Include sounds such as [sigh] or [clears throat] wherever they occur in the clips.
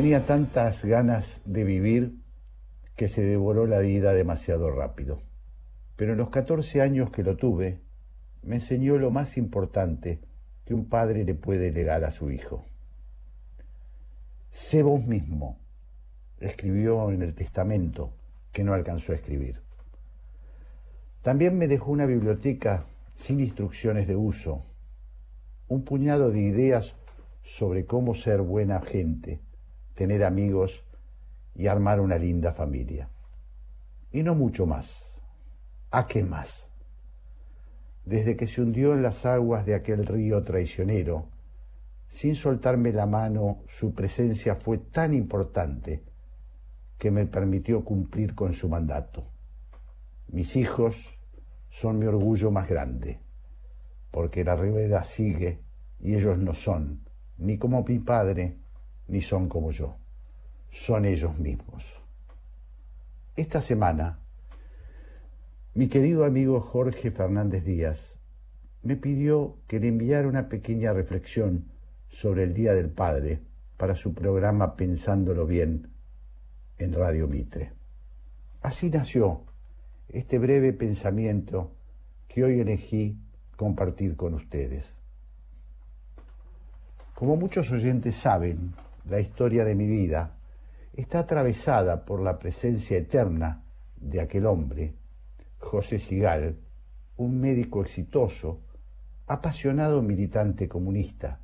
Tenía tantas ganas de vivir que se devoró la vida demasiado rápido. Pero en los 14 años que lo tuve, me enseñó lo más importante que un padre le puede legar a su hijo. Sé vos mismo, escribió en el testamento que no alcanzó a escribir. También me dejó una biblioteca sin instrucciones de uso, un puñado de ideas sobre cómo ser buena gente, tener amigos y armar una linda familia. Y no mucho más. ¿A qué más? Desde que se hundió en las aguas de aquel río traicionero, sin soltarme la mano, su presencia fue tan importante que me permitió cumplir con su mandato. Mis hijos son mi orgullo más grande, porque la rueda sigue y ellos no son, ni como mi padre, ni son como yo, son ellos mismos. Esta semana, mi querido amigo Jorge Fernández Díaz me pidió que le enviara una pequeña reflexión sobre el Día del Padre para su programa Pensándolo Bien en Radio Mitre. Así nació este breve pensamiento que hoy elegí compartir con ustedes. Como muchos oyentes saben, la historia de mi vida está atravesada por la presencia eterna de aquel hombre, José Sigal, un médico exitoso, apasionado militante comunista,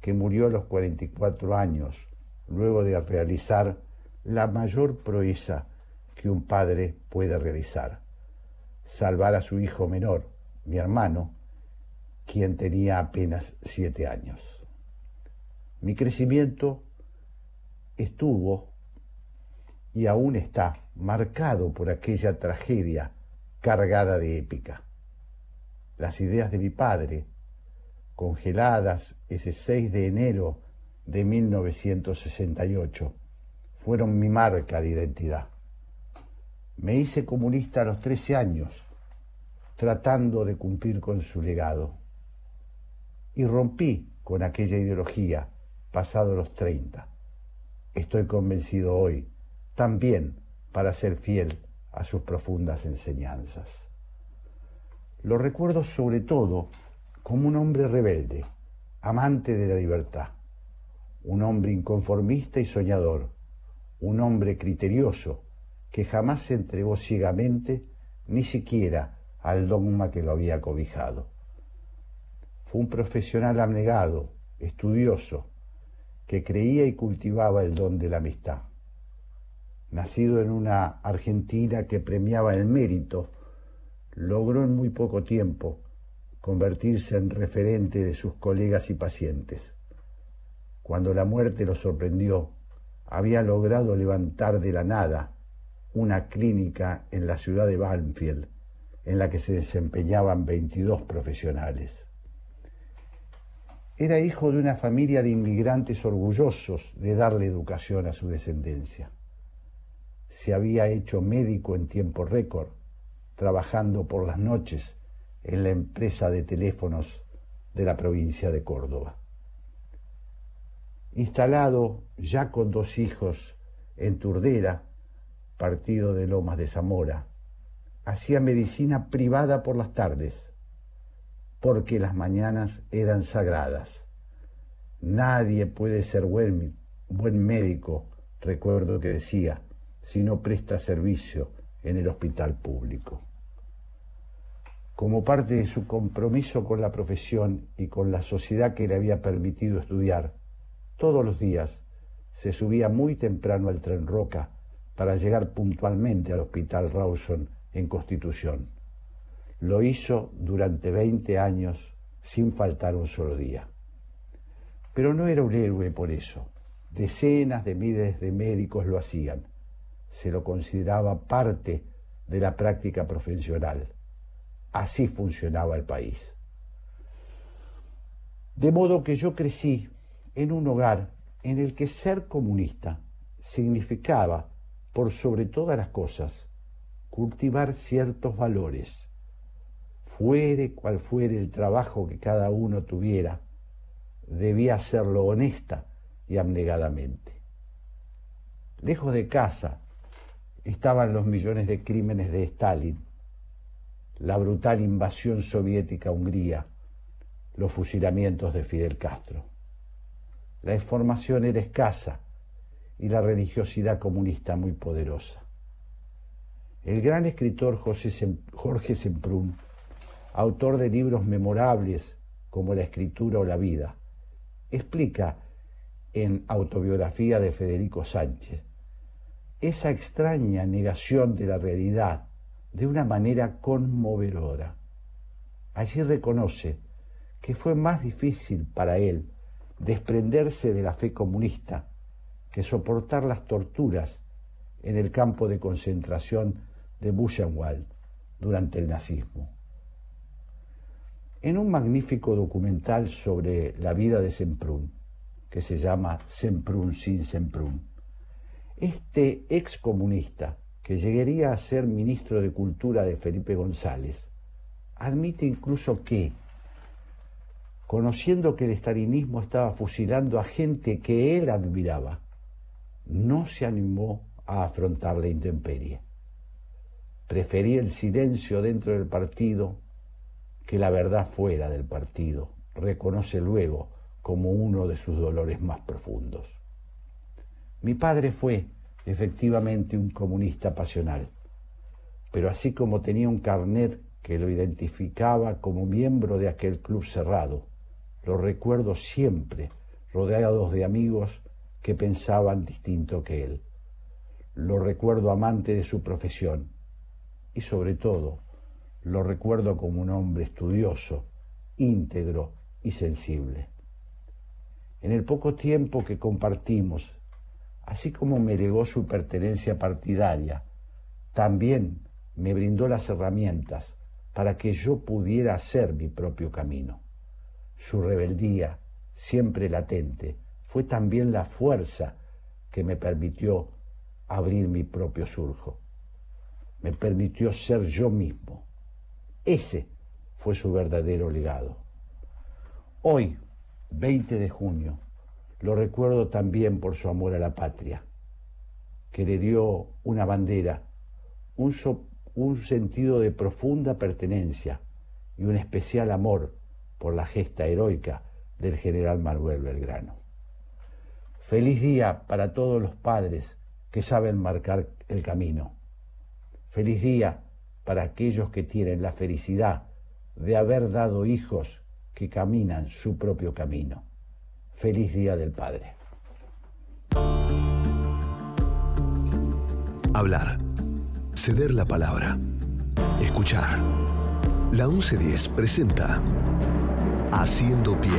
que murió a los 44 años luego de realizar la mayor proeza que un padre puede realizar, salvar a su hijo menor, mi hermano, quien tenía apenas siete años. Mi crecimiento estuvo y aún está marcado por aquella tragedia cargada de épica. Las ideas de mi padre, congeladas ese 6 de enero de 1968, fueron mi marca de identidad. Me hice comunista a los 13 años, tratando de cumplir con su legado. Y rompí con aquella ideología pasado los 30. Estoy convencido hoy, también para ser fiel a sus profundas enseñanzas. Lo recuerdo sobre todo como un hombre rebelde, amante de la libertad, un hombre inconformista y soñador, un hombre criterioso que jamás se entregó ciegamente ni siquiera al dogma que lo había cobijado. Fue un profesional abnegado, estudioso, que creía y cultivaba el don de la amistad. Nacido en una Argentina que premiaba el mérito, logró en muy poco tiempo convertirse en referente de sus colegas y pacientes. Cuando la muerte lo sorprendió, había logrado levantar de la nada una clínica en la ciudad de Banfield, en la que se desempeñaban 22 profesionales. Era hijo de una familia de inmigrantes orgullosos de darle educación a su descendencia. Se había hecho médico en tiempo récord, trabajando por las noches en la empresa de teléfonos de la provincia de Córdoba instalado ya con dos hijos en Turdera, partido de Lomas de Zamora. Hacía medicina privada por las tardes, porque las mañanas eran sagradas. Nadie puede ser buen, médico, recuerdo que decía, si no presta servicio en el hospital público. Como parte de su compromiso con la profesión y con la sociedad que le había permitido estudiar, todos los días se subía muy temprano al tren Roca para llegar puntualmente al Hospital Rawson en Constitución. Lo hizo durante 20 años sin faltar un solo día. Pero no era un héroe por eso. Decenas de miles de médicos lo hacían. Se lo consideraba parte de la práctica profesional. Así funcionaba el país. De modo que yo crecí en un hogar en el que ser comunista significaba, por sobre todas las cosas, cultivar ciertos valores, fuere cual fuere el trabajo que cada uno tuviera, debía hacerlo honesta y abnegadamente. Lejos de casa estaban los millones de crímenes de Stalin, la brutal invasión soviética a Hungría, los fusilamientos de Fidel Castro. La información era escasa y la religiosidad comunista muy poderosa. El gran escritor Jorge Semprún, autor de libros memorables como La escritura o la vida, explica en Autobiografía de Federico Sánchez esa extraña negación de la realidad de una manera conmovedora. Allí reconoce que fue más difícil para él desprenderse de la fe comunista que soportar las torturas en el campo de concentración de Buchenwald durante el nazismo. En un magnífico documental sobre la vida de Semprún, que se llama Semprún sin Semprún, este excomunista, que llegaría a ser ministro de Cultura de Felipe González, admite incluso que conociendo que el estalinismo estaba fusilando a gente que él admiraba, no se animó a afrontar la intemperie. Prefería el silencio dentro del partido que la verdad fuera del partido, reconoce luego como uno de sus dolores más profundos. Mi padre fue efectivamente un comunista pasional, pero así como tenía un carnet que lo identificaba como miembro de aquel club cerrado, lo recuerdo siempre rodeados de amigos que pensaban distinto que él. Lo recuerdo amante de su profesión y sobre todo lo recuerdo como un hombre estudioso, íntegro y sensible. En el poco tiempo que compartimos, así como me legó su pertenencia partidaria, también me brindó las herramientas para que yo pudiera hacer mi propio camino. Su rebeldía, siempre latente, fue también la fuerza que me permitió abrir mi propio surjo. Me permitió ser yo mismo. Ese fue su verdadero legado. Hoy, 20 de junio, lo recuerdo también por su amor a la patria, que le dio una bandera, un, sentido de profunda pertenencia y un especial amor por la gesta heroica del general Manuel Belgrano. Feliz día para todos los padres que saben marcar el camino. Feliz día para aquellos que tienen la felicidad de haber dado hijos que caminan su propio camino. Feliz Día del Padre. Hablar. Ceder la palabra. Escuchar. La 1110 presenta Haciendo Pie.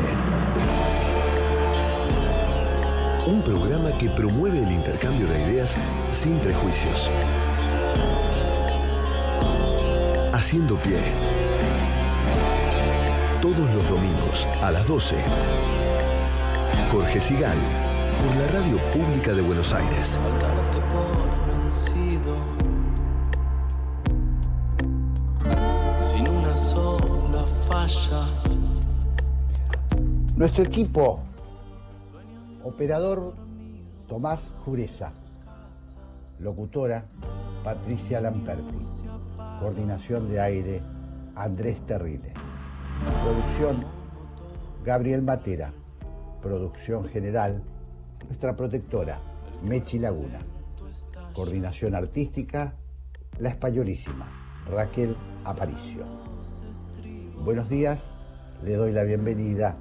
Un programa que promueve el intercambio de ideas sin prejuicios. Haciendo Pie. Todos los domingos a las 12. Jorge Sigal, por la Radio Pública de Buenos Aires. Sin una sola falla. Nuestro equipo, operador Tomás Jureza, locutora Patricia Lamperti, coordinación de aire Andrés Terrile, producción Gabriel Matera, producción general nuestra protectora Mechi Laguna, coordinación artística La Españolísima Raquel Aparicio. Buenos días, le doy la bienvenida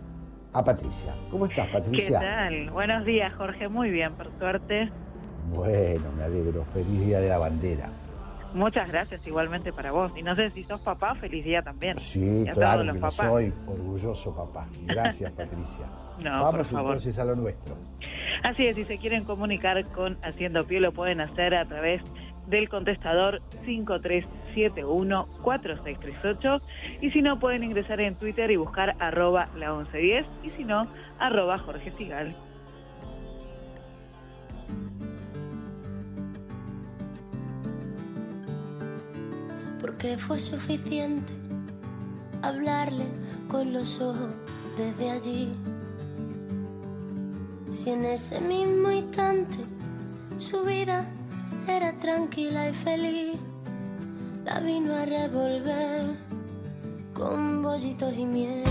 a Patricia. ¿Cómo estás, Patricia? ¿Qué tal? Buenos días, Jorge. Muy bien, por suerte. Bueno, me alegro. Feliz Día de la Bandera. Muchas gracias igualmente para vos. Y no sé si sos papá, feliz día también. Sí, claro que soy. Orgulloso papá. Gracias, [laughs] Patricia. no, Vamos entonces a lo nuestro. Así es, si se quieren comunicar con Haciendo Pie, lo pueden hacer a través del contestador 5371-4638 y si no pueden ingresar en Twitter y buscar arroba la 1110 y si no, arroba Jorge Sigal. Porque fue suficiente hablarle con los ojos desde allí. Si en ese mismo instante subí vida era tranquila y feliz, la vino a revolver con bollitos y miel.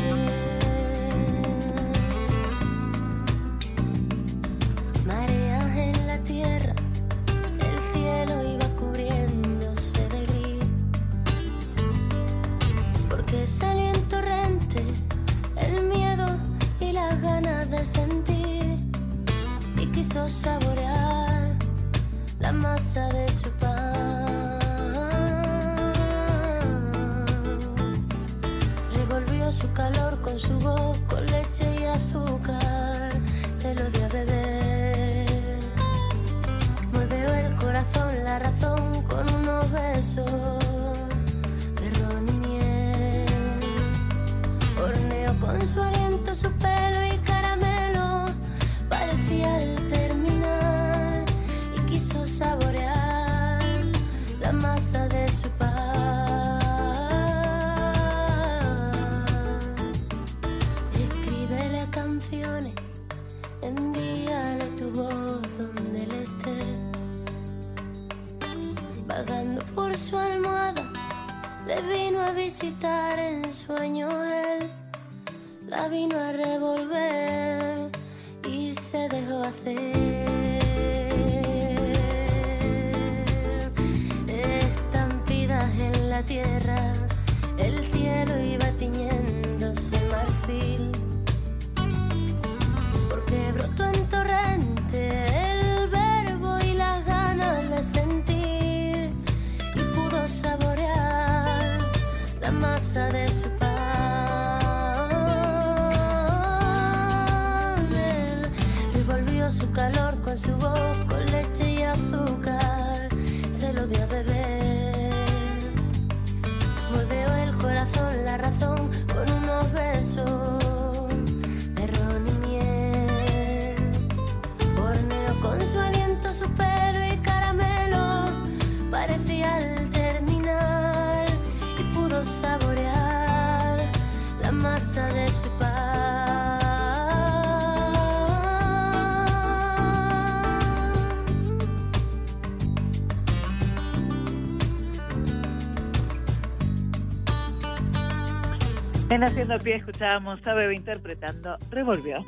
En Haciendo Pie escuchábamos a Bebe interpretando Revolvió.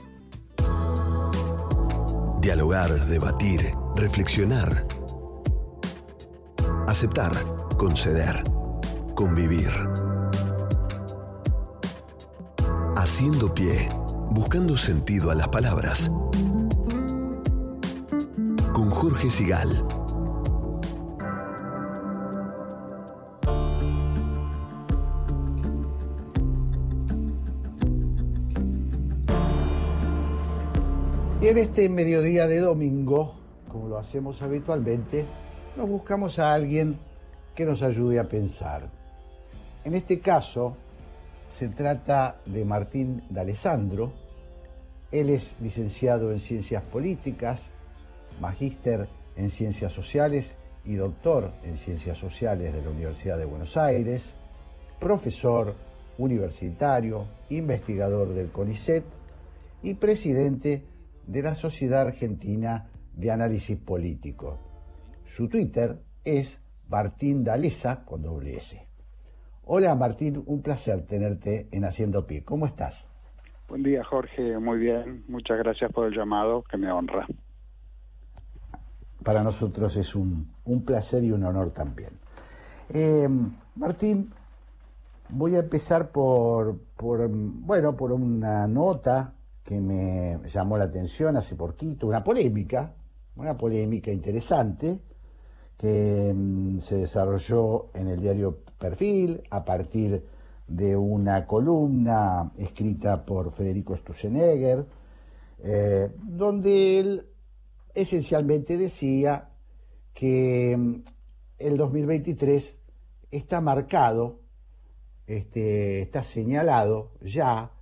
Dialogar, debatir, reflexionar. Aceptar, conceder, convivir. Haciendo pie, buscando sentido a las palabras. Con Jorge Sigal. En este mediodía de domingo, como lo hacemos habitualmente, nos buscamos a alguien que nos ayude a pensar. En este caso, se trata de Martín D'Alessandro. Él es licenciado en Ciencias Políticas, magíster en Ciencias Sociales y doctor en Ciencias Sociales de la Universidad de Buenos Aires, profesor universitario, investigador del CONICET y presidente de la Sociedad Argentina de Análisis Político. Su Twitter es Martín D'Alessa con doble S. Hola Martín, un placer tenerte en Haciendo Pie. ¿Cómo estás? Buen día, Jorge. Muy bien. Muchas gracias por el llamado, que me honra. Para nosotros es un, un placer y un honor también. Eh, Martín, voy a empezar por, por, bueno, por una nota que me llamó la atención hace poquito, una polémica, una polémica interesante que mm, se desarrolló en el diario Perfil a partir de una columna escrita por Federico Stussenegger, eh, donde él esencialmente decía que mm, el 2023 está marcado, este, está señalado ya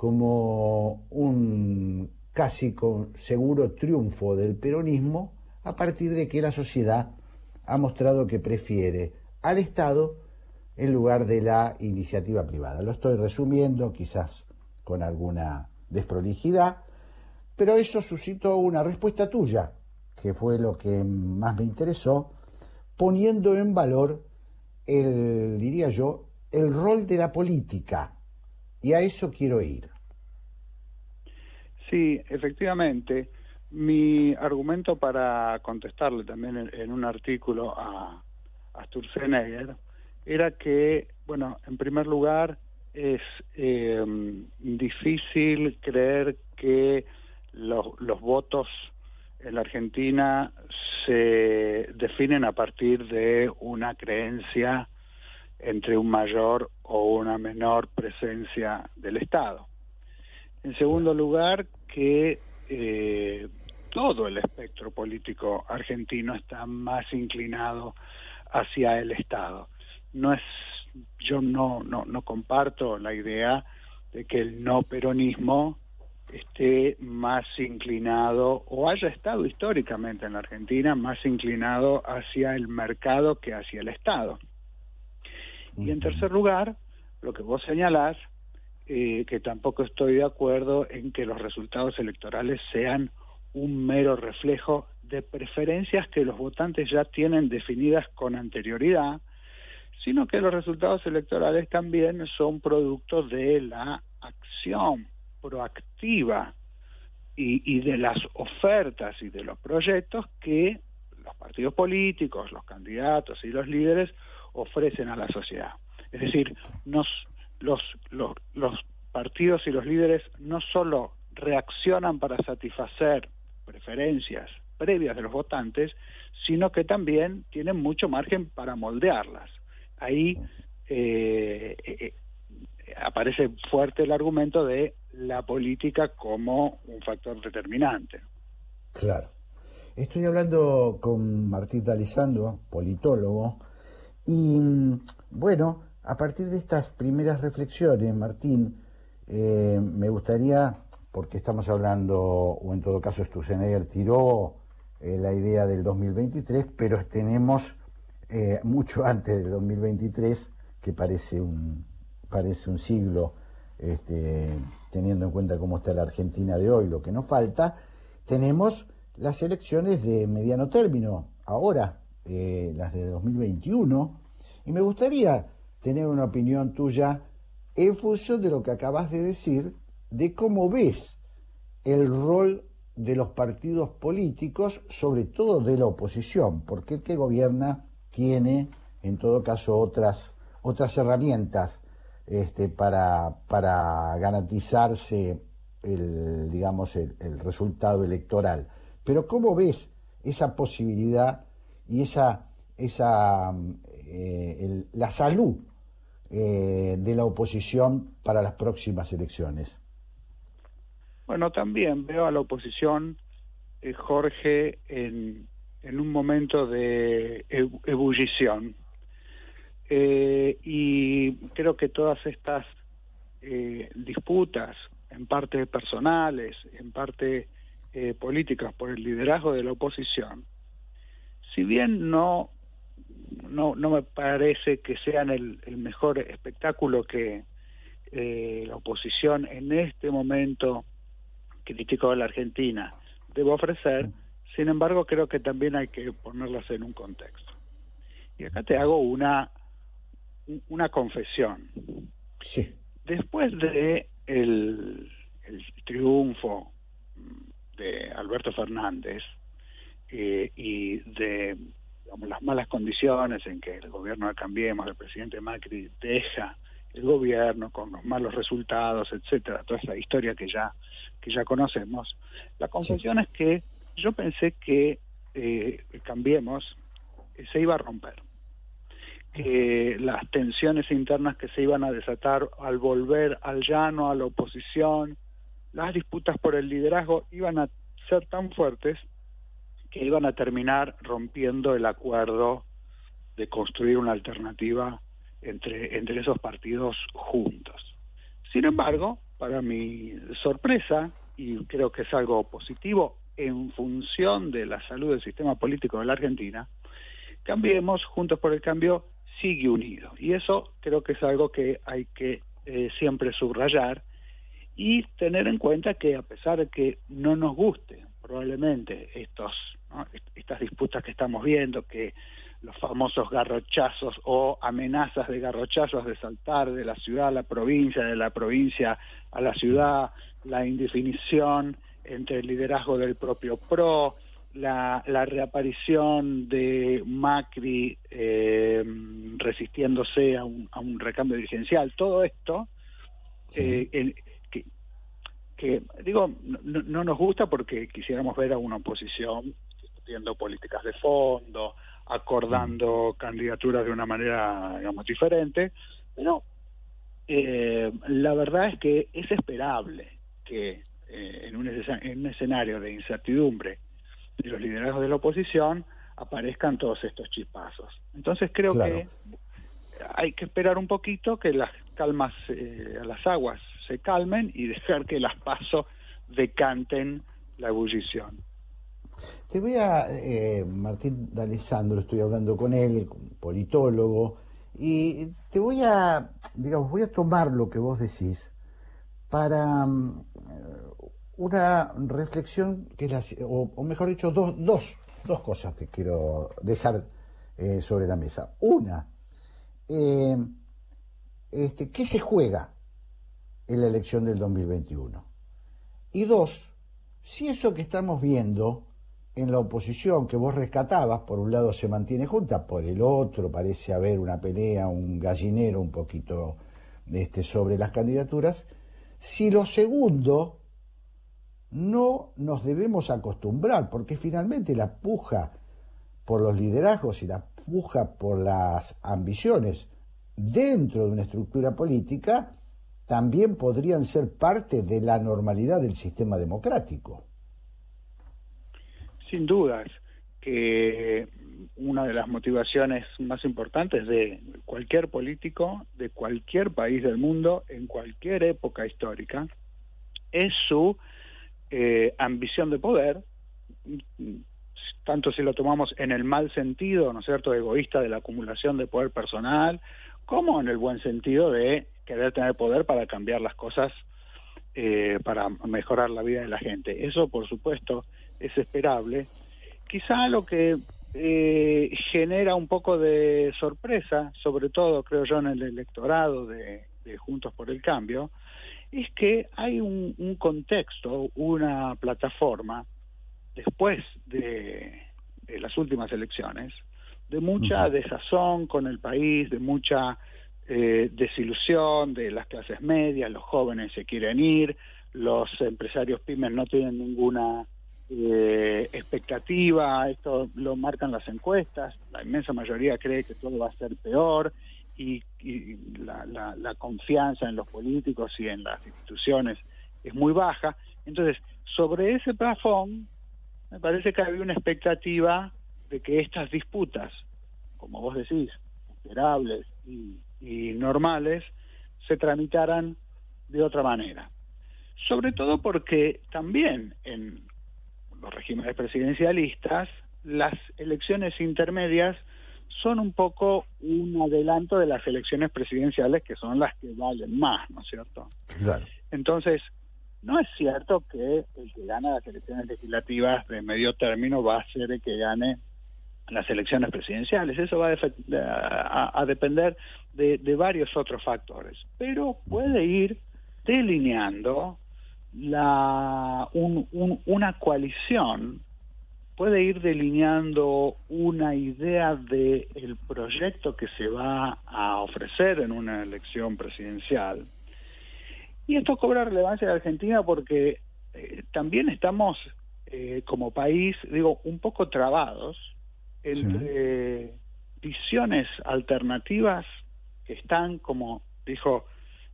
como un casi seguro triunfo del peronismo a partir de que la sociedad ha mostrado que prefiere al Estado en lugar de la iniciativa privada. Lo estoy resumiendo quizás con alguna desprolijidad, pero eso suscitó una respuesta tuya que fue lo que más me interesó, poniendo en valor el, diría yo, el rol de la política. Y a eso quiero ir. Sí, efectivamente. Mi argumento para contestarle también en, un artículo a, a Sturzenegger era que, bueno, en primer lugar, es eh, difícil creer que los, los votos en la Argentina se definen a partir de una creencia entre un mayor o una menor presencia del Estado. En segundo lugar, que eh, todo el espectro político argentino está más inclinado hacia el Estado. No es, yo no, no, no comparto la idea de que el no peronismo esté más inclinado o haya estado históricamente en la Argentina más inclinado hacia el mercado que hacia el Estado. Y en tercer lugar, lo que vos señalás, eh, que tampoco estoy de acuerdo en que los resultados electorales sean un mero reflejo de preferencias que los votantes ya tienen definidas con anterioridad, sino que los resultados electorales también son producto de la acción proactiva y, de las ofertas y de los proyectos que los partidos políticos, los candidatos y los líderes ofrecen a la sociedad. Es decir, nos, los, los, los partidos y los líderes no solo reaccionan para satisfacer preferencias previas de los votantes, sino que también tienen mucho margen para moldearlas. Ahí eh, eh, aparece fuerte el argumento de la política como un factor determinante. Claro. Estoy hablando con Martín Talizando, politólogo, y bueno, a partir de estas primeras reflexiones, Martín, eh, me gustaría, porque estamos hablando, o en todo caso Sturzenegger tiró eh, la idea del 2023, pero tenemos eh, mucho [laughs] antes del 2023, que parece un, parece un siglo, este, teniendo en cuenta cómo está la Argentina de hoy, lo que nos falta, tenemos las elecciones de mediano término, ahora, las de 2021, y me gustaría tener una opinión tuya en función de lo que acabas de decir, de cómo ves el rol de los partidos políticos, sobre todo de la oposición, porque el que gobierna tiene, en todo caso, otras, otras herramientas este, para, para garantizarse el, digamos, el, resultado electoral. Pero ¿cómo ves esa posibilidad y esa, esa eh, la salud eh, de la oposición para las próximas elecciones? Bueno, también veo a la oposición, eh, Jorge, en, en, un momento de ebullición. Eh, y creo que todas estas disputas, en parte personales, en parte políticas, por el liderazgo de la oposición, si bien no, no, no me parece que sean el, el mejor espectáculo que la oposición en este momento crítico de la Argentina debe ofrecer, sin embargo creo que también hay que ponerlas en un contexto. Y acá te hago una una confesión. Sí. Después de el, triunfo de Alberto Fernández eh, y de las malas condiciones en que el gobierno de Cambiemos, el presidente Macri deja el gobierno con los malos resultados, etcétera, toda esa historia que ya que ya conocemos. La confesión es que yo pensé que eh, Cambiemos se iba a romper que las tensiones internas que se iban a desatar al volver al llano, a la oposición, las disputas por el liderazgo iban a ser tan fuertes que iban a terminar rompiendo el acuerdo de construir una alternativa entre, entre esos partidos juntos. Sin embargo, para mi sorpresa, y creo que es algo positivo en función de la salud del sistema político de la Argentina, Cambiemos, Juntos por el Cambio, sigue unido. Y eso creo que es algo que hay que eh, siempre subrayar y tener en cuenta que a pesar de que no nos guste probablemente estos estas disputas que estamos viendo, que los famosos garrochazos o amenazas de garrochazos de saltar de la ciudad a la provincia, de la provincia a la ciudad, la indefinición entre el liderazgo del propio PRO, la, reaparición de Macri eh, resistiéndose a un, a un, recambio dirigencial, todo esto, eh, que, que, digo, no, no, nos gusta porque quisiéramos ver a una oposición discutiendo políticas de fondo, acordando candidaturas de una manera, digamos, diferente, pero eh, la verdad es que es esperable que eh, en, un, en un escenario de incertidumbre de los liderazgos de la oposición aparezcan todos estos chispazos. Entonces creo que hay que esperar un poquito que las calmas, eh, las aguas se calmen y dejar que las pasos decanten la ebullición. Te voy a, eh, Martín D'Alessandro, estoy hablando con él, politólogo, y te voy a, digamos, voy a tomar lo que vos decís para mm, una reflexión que es o, mejor dicho, dos, dos, dos cosas que quiero dejar eh, sobre la mesa. Una, eh, este, ¿qué se juega en la elección del 2021? Y dos, si eso que estamos viendo en la oposición que vos rescatabas, por un lado se mantiene junta, por el otro parece haber una pelea, un gallinero un poquito este, sobre las candidaturas, si lo segundo no nos debemos acostumbrar, porque finalmente la puja por los liderazgos y la puja por las ambiciones dentro de una estructura política también podrían ser parte de la normalidad del sistema democrático. Sin dudas que una de las motivaciones más importantes de cualquier político de cualquier país del mundo en cualquier época histórica es su eh, ambición de poder, tanto si lo tomamos en el mal sentido, ¿no es cierto?, egoísta de la acumulación de poder personal, como en el buen sentido de querer tener poder para cambiar las cosas, eh, para mejorar la vida de la gente. Eso, por supuesto, es esperable. Quizá lo que eh, genera un poco de sorpresa, sobre todo creo yo en el electorado de, Juntos por el Cambio, es que hay un, contexto, una plataforma, después de, las últimas elecciones, de mucha desazón con el país, de mucha eh, desilusión de las clases medias, los jóvenes se quieren ir, los empresarios pymes no tienen ninguna eh, expectativa, esto lo marcan las encuestas, la inmensa mayoría cree que todo va a ser peor y, la, confianza en los políticos y en las instituciones es muy baja. Entonces, sobre ese plafón, me parece que había una expectativa de que estas disputas, como vos decís, esperables y, y normales, se tramitaran de otra manera. Sobre todo porque también en los regímenes presidencialistas, las elecciones intermedias son un poco un adelanto de las elecciones presidenciales que son las que valen más, ¿no es cierto? Claro. Entonces, no es cierto que el que gana las elecciones legislativas de medio término va a ser el que gane las elecciones presidenciales. Eso va a, depender de, de, varios otros factores. Pero puede ir delineando la, una coalición puede ir delineando una idea del el proyecto que se va a ofrecer en una elección presidencial. Y esto cobra relevancia en Argentina porque eh, también estamos eh, como país, digo, un poco trabados entre visiones alternativas que están, como dijo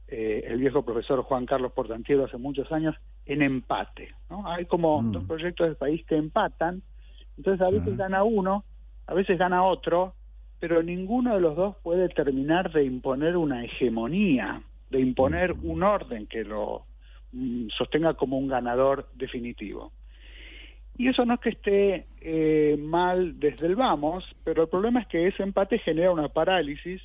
eh, el viejo profesor Juan Carlos Portantiero hace muchos años, en empate. ¿no? Hay como mm. dos proyectos del país que empatan, entonces a veces gana uno, a veces gana otro, pero ninguno de los dos puede terminar de imponer una hegemonía, de imponer mm. un orden que lo mm, sostenga como un ganador definitivo. Y eso no es que esté eh, mal desde el vamos, pero el problema es que ese empate genera una parálisis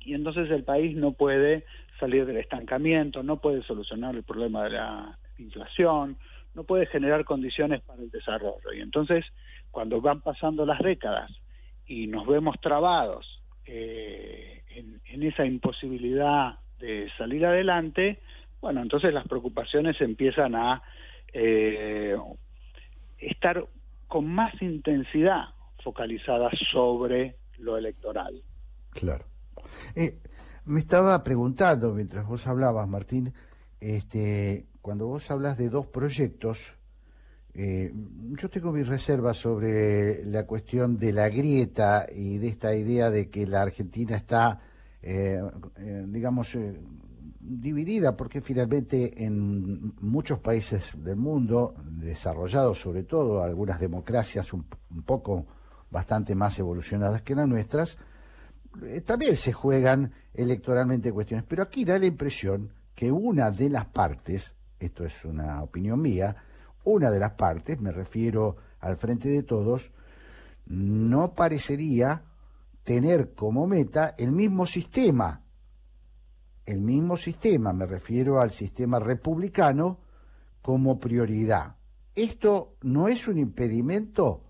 y entonces el país no puede salir del estancamiento, no puede solucionar el problema de la inflación, no puede generar condiciones para el desarrollo. Y entonces cuando van pasando las décadas y nos vemos trabados eh, en, esa imposibilidad de salir adelante, bueno, entonces las preocupaciones empiezan a eh, estar con más intensidad focalizadas sobre lo electoral. Claro. Eh, me estaba preguntando mientras vos hablabas, Martín, este, cuando vos hablas de dos proyectos, eh, yo tengo mis reservas sobre la cuestión de la grieta y de esta idea de que la Argentina está, eh, eh, digamos, dividida, porque finalmente en muchos países del mundo, desarrollados sobre todo, algunas democracias un, un poco bastante más evolucionadas que las nuestras, también se juegan electoralmente cuestiones. Pero aquí da la impresión que una de las partes, esto es una opinión mía, una de las partes, me refiero al frente de todos, no parecería tener como meta el mismo sistema. El mismo sistema, me refiero al sistema republicano, como prioridad. ¿Esto no es un impedimento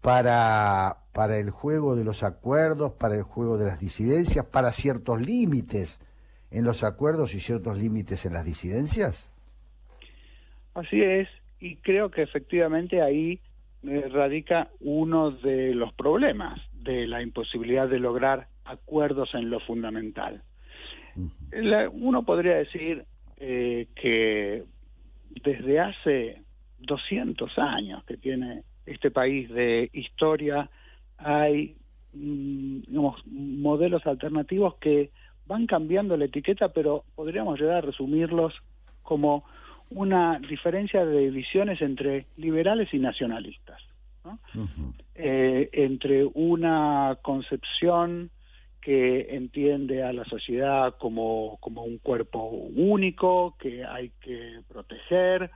para, para el juego de los acuerdos, para el juego de las disidencias, para ciertos límites en los acuerdos y ciertos límites en las disidencias? Así es, y creo que efectivamente ahí eh, radica uno de los problemas de la imposibilidad de lograr acuerdos en lo fundamental. uno podría decir eh, que desde hace 200 años que tiene este país de historia hay mm, modelos alternativos que van cambiando la etiqueta, pero podríamos llegar a resumirlos como una diferencia de visiones entre liberales y nacionalistas, eh, entre una concepción que entiende a la sociedad como, como un cuerpo único, que hay que proteger,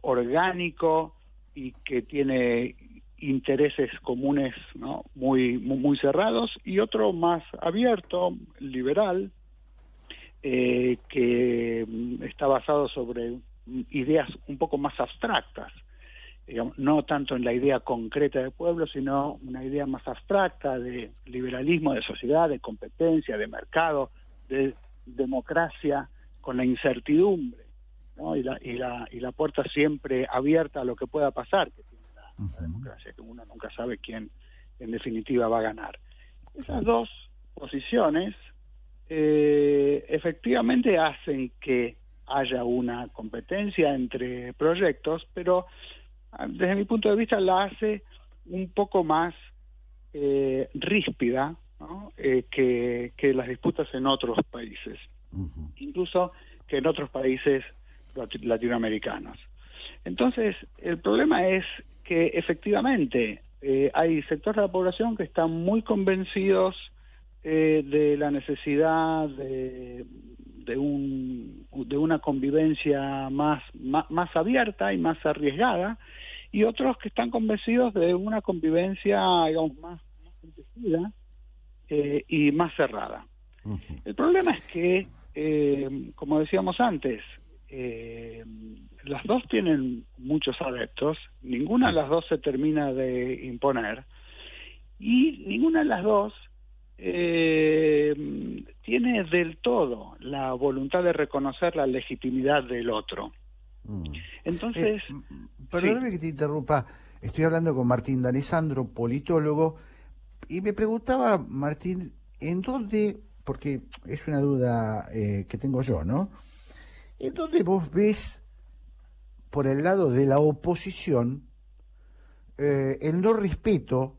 orgánico y que tiene intereses comunes ¿no? muy, muy, cerrados, y otro más abierto, liberal, eh, que está basado sobre ideas un poco más abstractas, digamos, no tanto en la idea concreta del pueblo, sino una idea más abstracta de liberalismo, de sociedad, de competencia, de mercado, de democracia con la incertidumbre ¿no? y, la, y, la, y la puerta siempre abierta a lo que pueda pasar, tiene la, democracia, que uno nunca sabe quién en definitiva va a ganar. Esas dos posiciones eh, efectivamente hacen que haya una competencia entre proyectos, pero ah, desde mi punto de vista la hace un poco más eh, ríspida eh, que, las disputas en otros países, incluso que en otros países latinoamericanos. Entonces, el problema es que efectivamente eh, hay sectores de la población que están muy convencidos de la necesidad de de, un, de una convivencia más, más, abierta y más arriesgada, y otros que están convencidos de una convivencia, digamos, más, más eh, y más cerrada. El problema es que, eh, como decíamos antes, eh, las dos tienen muchos adeptos, ninguna de las dos se termina de imponer, y ninguna de las dos eh, tiene del todo la voluntad de reconocer la legitimidad del otro. Mm. Entonces... Eh, perdóname que te interrumpa, estoy hablando con Martín Danesandro, politólogo, y me preguntaba, Martín, ¿en dónde, porque es una duda eh, que tengo yo, ¿no? ¿En dónde vos ves, por el lado de la oposición, eh, el no respeto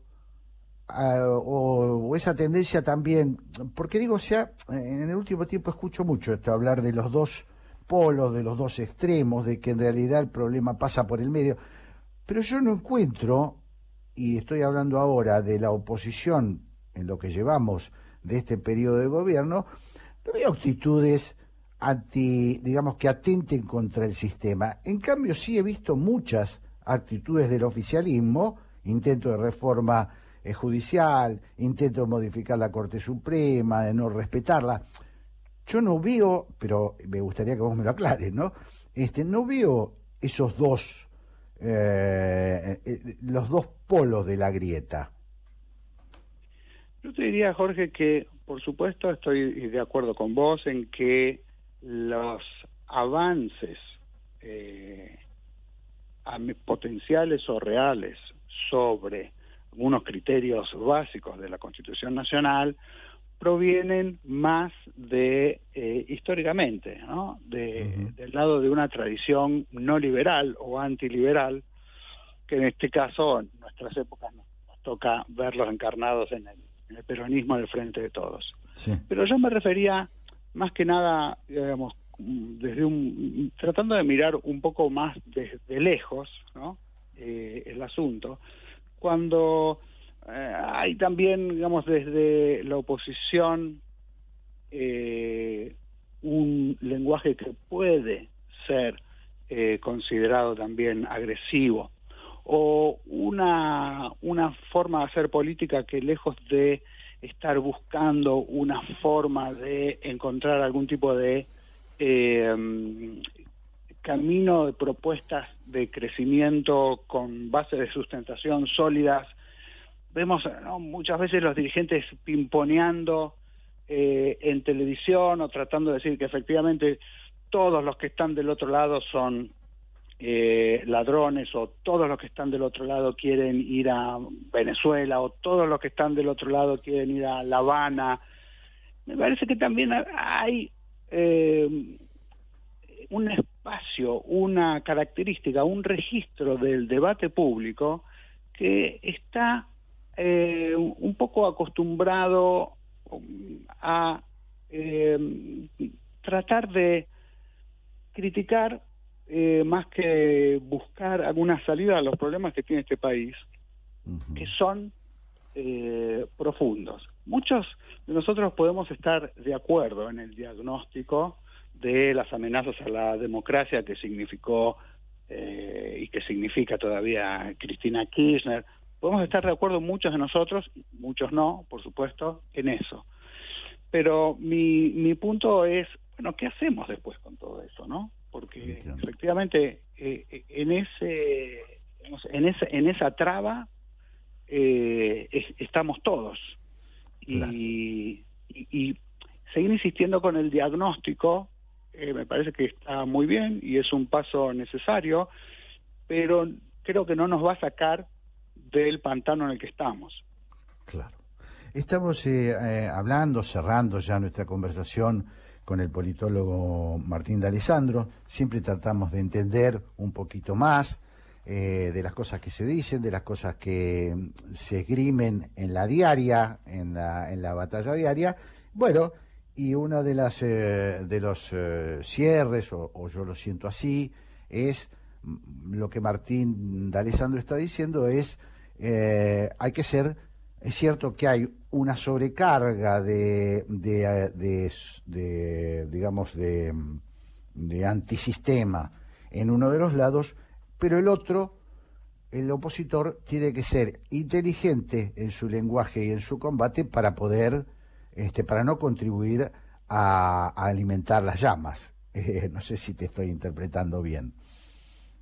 o, esa tendencia también, porque digo, o sea, en el último tiempo escucho mucho esto, hablar de los dos polos, de los dos extremos, de que en realidad el problema pasa por el medio, pero yo no encuentro, y estoy hablando ahora de la oposición en lo que llevamos de este periodo de gobierno, no veo actitudes anti, digamos, que atenten contra el sistema. En cambio, sí he visto muchas actitudes del oficialismo, intento de reforma judicial, intento de modificar la Corte Suprema, de no respetarla. Yo no veo, pero me gustaría que vos me lo aclares, ¿no? Este, no veo esos dos eh, eh, los dos polos de la grieta? Yo te diría, Jorge, que por supuesto estoy de acuerdo con vos en que los avances eh, potenciales o reales sobre algunos criterios básicos de la Constitución Nacional provienen más de eh, históricamente, ¿no? De, del lado de una tradición no liberal o antiliberal, que en este caso en nuestras épocas nos, toca verlos encarnados en el, peronismo del frente de todos. Pero yo me refería más que nada, digamos, desde un tratando de mirar un poco más desde lejos. Eh, el asunto, cuando eh, hay también, digamos, desde la oposición eh, un lenguaje que puede ser considerado también agresivo o una, una forma de hacer política que lejos de estar buscando una forma de encontrar algún tipo de camino de propuestas de crecimiento con bases de sustentación sólidas. Vemos muchas veces los dirigentes pimponeando eh, en televisión o tratando de decir que efectivamente todos los que están del otro lado son eh, ladrones o todos los que están del otro lado quieren ir a Venezuela o todos los que están del otro lado quieren ir a La Habana. Me parece que también hay eh, un espacio, una característica, un registro del debate público que está eh, un poco acostumbrado a eh, tratar de criticar eh, más que buscar alguna salida a los problemas que tiene este país, que son profundos. Muchos de nosotros podemos estar de acuerdo en el diagnóstico de las amenazas a la democracia que significó y que significa todavía Cristina Kirchner, Podemos estar de acuerdo muchos de nosotros, muchos no, por supuesto, en eso. Pero mi, mi punto es, bueno, ¿qué hacemos después con todo eso, no? Porque efectivamente eh, en ese en esa en esa traba eh, estamos todos y, y, seguir insistiendo con el diagnóstico eh, me parece que está muy bien y es un paso necesario pero creo que no nos va a sacar del pantano en el que estamos. Claro. Estamos eh, eh, hablando, cerrando ya nuestra conversación con el politólogo Martín de Alessandro. Siempre tratamos de entender un poquito más eh, de las cosas que se dicen, de las cosas que se esgrimen en la diaria, en la, en la batalla diaria. Bueno, y uno de las de los cierres, o, yo lo siento así, es mm, lo que Martín de Alessandro está diciendo es eh, hay que ser, es cierto que hay una sobrecarga de, de, digamos, de, de antisistema en uno de los lados, pero el otro, el opositor, tiene que ser inteligente en su lenguaje y en su combate para poder, este, para no contribuir a, alimentar las llamas. [laughs] Eh, no sé si te estoy interpretando bien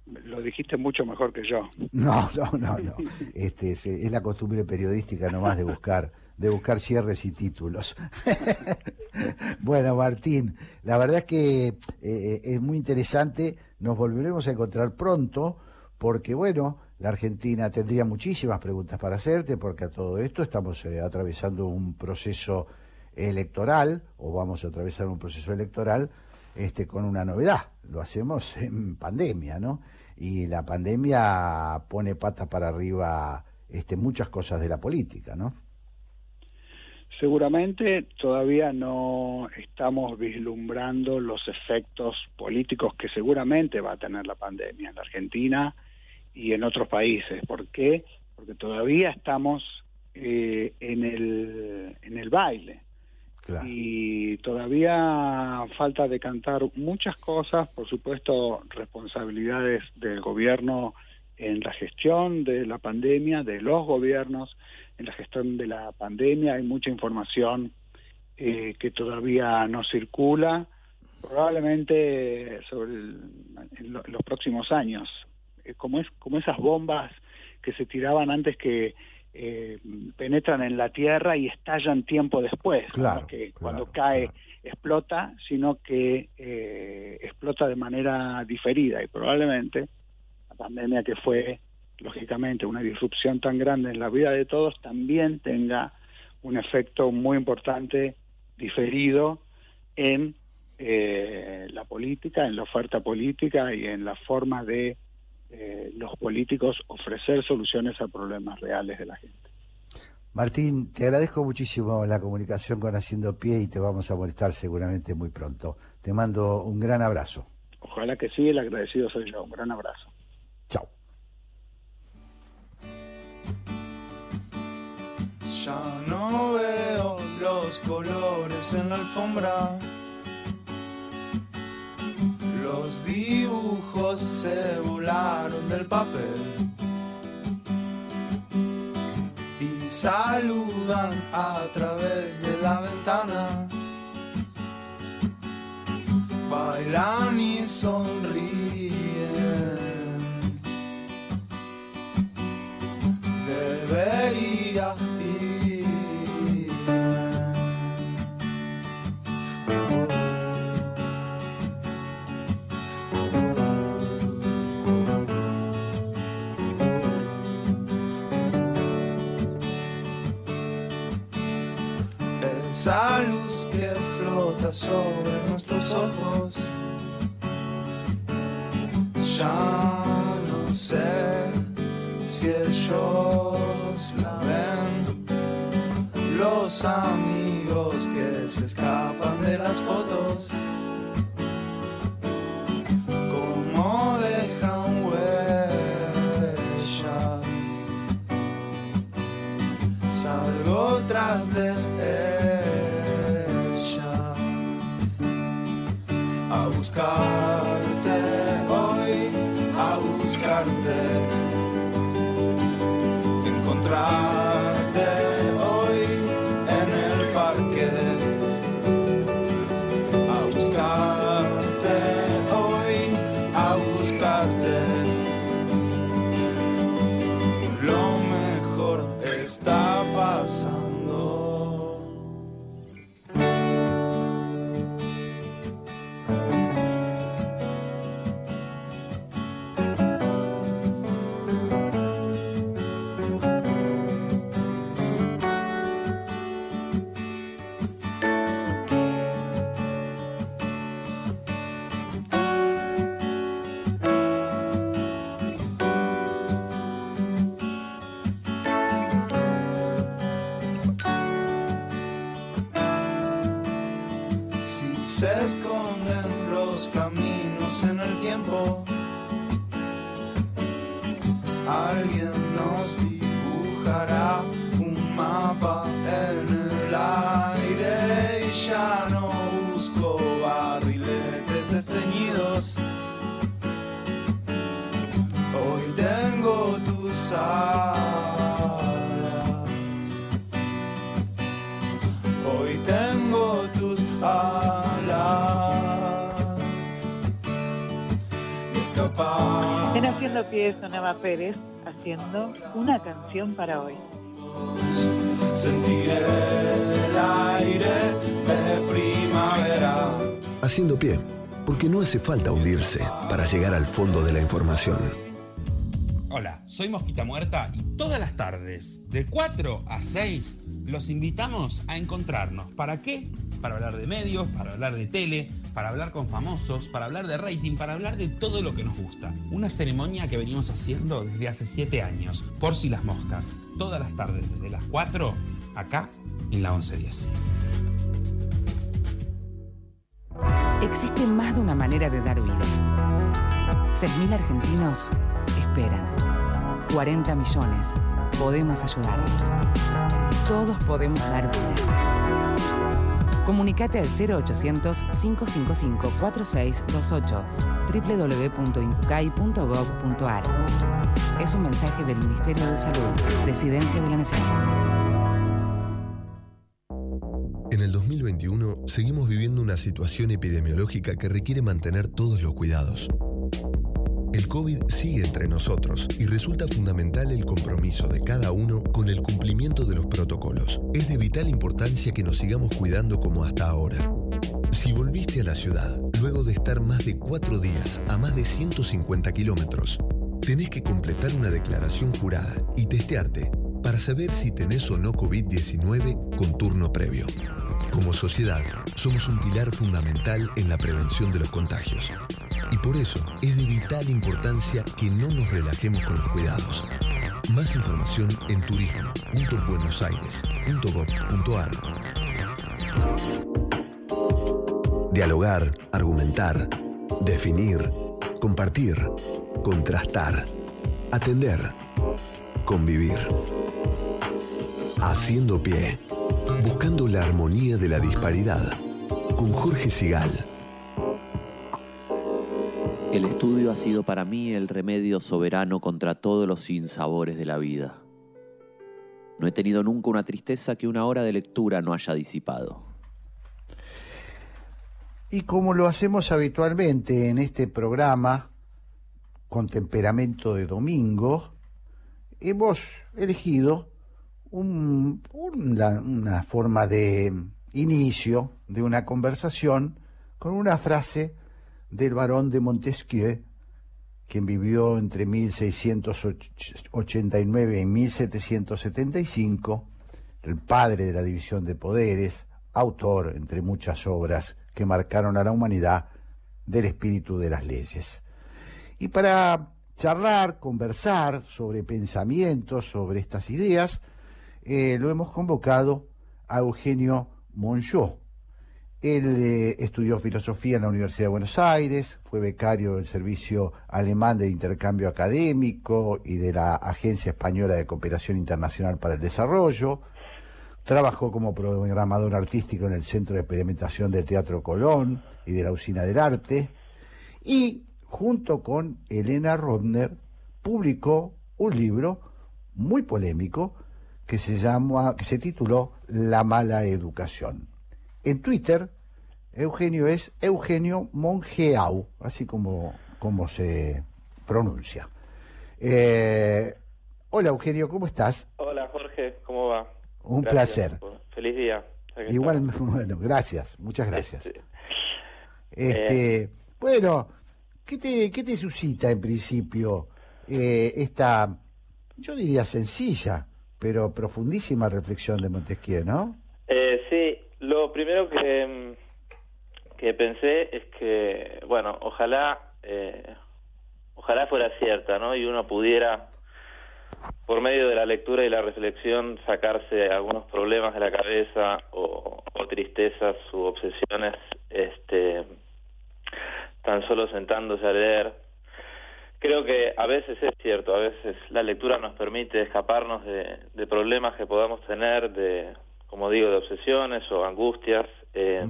lo dijiste mucho mejor que yo. [laughs] No, no, no, no. Este, es, la costumbre periodística nomás de buscar, de buscar cierres y títulos. [laughs] bueno, Martín, la verdad es que eh, es muy interesante. Nos volveremos a encontrar pronto, porque bueno, la Argentina tendría muchísimas preguntas para hacerte, porque a todo esto estamos eh, atravesando un proceso electoral, o vamos a atravesar un proceso electoral este, con una novedad. Lo hacemos en pandemia, ¿no? Y la pandemia pone patas para arriba este, muchas cosas de la política, ¿no? Seguramente todavía no estamos vislumbrando los efectos políticos que seguramente va a tener la pandemia en la Argentina y en otros países. ¿Por qué? Porque todavía estamos eh, en, el, en el baile. Y todavía falta decantar muchas cosas, por supuesto, responsabilidades del gobierno en la gestión de la pandemia, de los gobiernos en la gestión de la pandemia. Hay mucha información eh, que todavía no circula. Probablemente sobre en los próximos años eh, como, es, como esas bombas que se tiraban antes que eh, penetran en la tierra y estallan tiempo después, Claro, que claro, cuando cae claro. explota, sino que eh, explota de manera diferida y probablemente la pandemia que fue lógicamente una disrupción tan grande en la vida de todos también tenga un efecto muy importante diferido en eh, la política, en la oferta política y en la forma de eh, los políticos ofrecer soluciones a problemas reales de la gente. Martín, te agradezco muchísimo la comunicación con Haciendo Pie y te vamos a molestar seguramente muy pronto. Te mando un gran abrazo. Ojalá que sí, el agradecido soy yo. Un gran abrazo. Chao. Ya no veo los colores en la alfombra. Los dibujos se volaron del papel. Y saludan a través de la ventana. Bailan y sonríen. Debería Esa luz que flota sobre nuestros ojos. Ya no sé si ellos la ven. Los amigos que se escapan de las fotos. Buscarte hoy, a buscarte, encontrarte hoy en el parque, haciendo una canción para hoy. Sentiré el aire de primavera. Haciendo pie, porque no hace falta hundirse para llegar al fondo de la información. Hola, soy Mosquita Muerta y todas las tardes, de 4 a 6, los invitamos a encontrarnos. ¿Para qué? Para hablar de medios, para hablar de tele, para hablar con famosos, para hablar de rating, para hablar de todo lo que nos gusta. Una ceremonia que venimos haciendo desde hace 7 años, por si las moscas. Todas las tardes, desde las 4, acá en la 1110. Existe más de una manera de dar vida. 6.000 argentinos esperan. 40 millones. Podemos ayudarlos. Todos podemos dar vida. Comunicate al 0800-555-4628 www.incucay.gov.ar Es un mensaje del Ministerio de Salud, Presidencia de la Nación. En el 2021 seguimos viviendo una situación epidemiológica que requiere mantener todos los cuidados. El COVID sigue entre nosotros y resulta fundamental el compromiso de cada uno con el cumplimiento de los protocolos. Es de vital importancia que nos sigamos cuidando como hasta ahora. Si volviste a la ciudad luego de estar más de cuatro días a más de 150 kilómetros, tenés que completar una declaración jurada y testearte para saber si tenés o no COVID-19 con turno previo. Como sociedad, somos un pilar fundamental en la prevención de los contagios. Y por eso es de vital importancia que no nos relajemos con los cuidados. Más información en turismo.buenosaires.gov.ar. Dialogar, argumentar, definir, compartir, contrastar, atender, convivir. Haciendo pie, buscando la armonía de la disparidad, con Jorge Sigal. El estudio ha sido para mí el remedio soberano contra todos los sinsabores de la vida. No he tenido nunca una tristeza que una hora de lectura no haya disipado. Y como lo hacemos habitualmente en este programa, con temperamento de domingo, hemos elegido un- una, una forma de inicio de una conversación con una frase del barón de Montesquieu, quien vivió entre 1689 y 1775, el padre de la división de poderes, autor, entre muchas obras que marcaron a la humanidad, del espíritu de las leyes. Y para charlar, conversar sobre pensamientos, sobre estas ideas, eh, lo hemos convocado a Eugenio Monjó. Él eh, estudió filosofía en la Universidad de Buenos Aires, fue becario del Servicio Alemán de Intercambio Académico y de la Agencia Española de Cooperación Internacional para el Desarrollo, trabajó como programador artístico en el Centro de Experimentación del Teatro Colón y de la Usina del Arte, y junto con Elena Rodner publicó un libro muy polémico que se llama que se tituló La mala educación. En Twitter Eugenio es Eugenio Mongeau, así como, como se pronuncia. Eh, hola Eugenio, ¿cómo estás? Hola Jorge, ¿cómo va? Un Gracias placer. por- Feliz día. Igual, [laughs] bueno, gracias, muchas gracias. Este, Este, bueno, ¿qué te, ¿qué te suscita en principio eh, esta, yo diría sencilla, pero profundísima reflexión de Montesquieu, ¿no? eh, sí, lo primero que, mm, que pensé es que, bueno, ojalá, eh, ojalá fuera cierta, ¿no? Y uno pudiera, por medio de la lectura y la reflexión, sacarse algunos problemas de la cabeza o, o tristezas u obsesiones, este, tan solo sentándose a leer. Creo que a veces es cierto, a veces la lectura nos permite escaparnos de, de problemas que podamos tener, de, como digo, de obsesiones o angustias. Eh.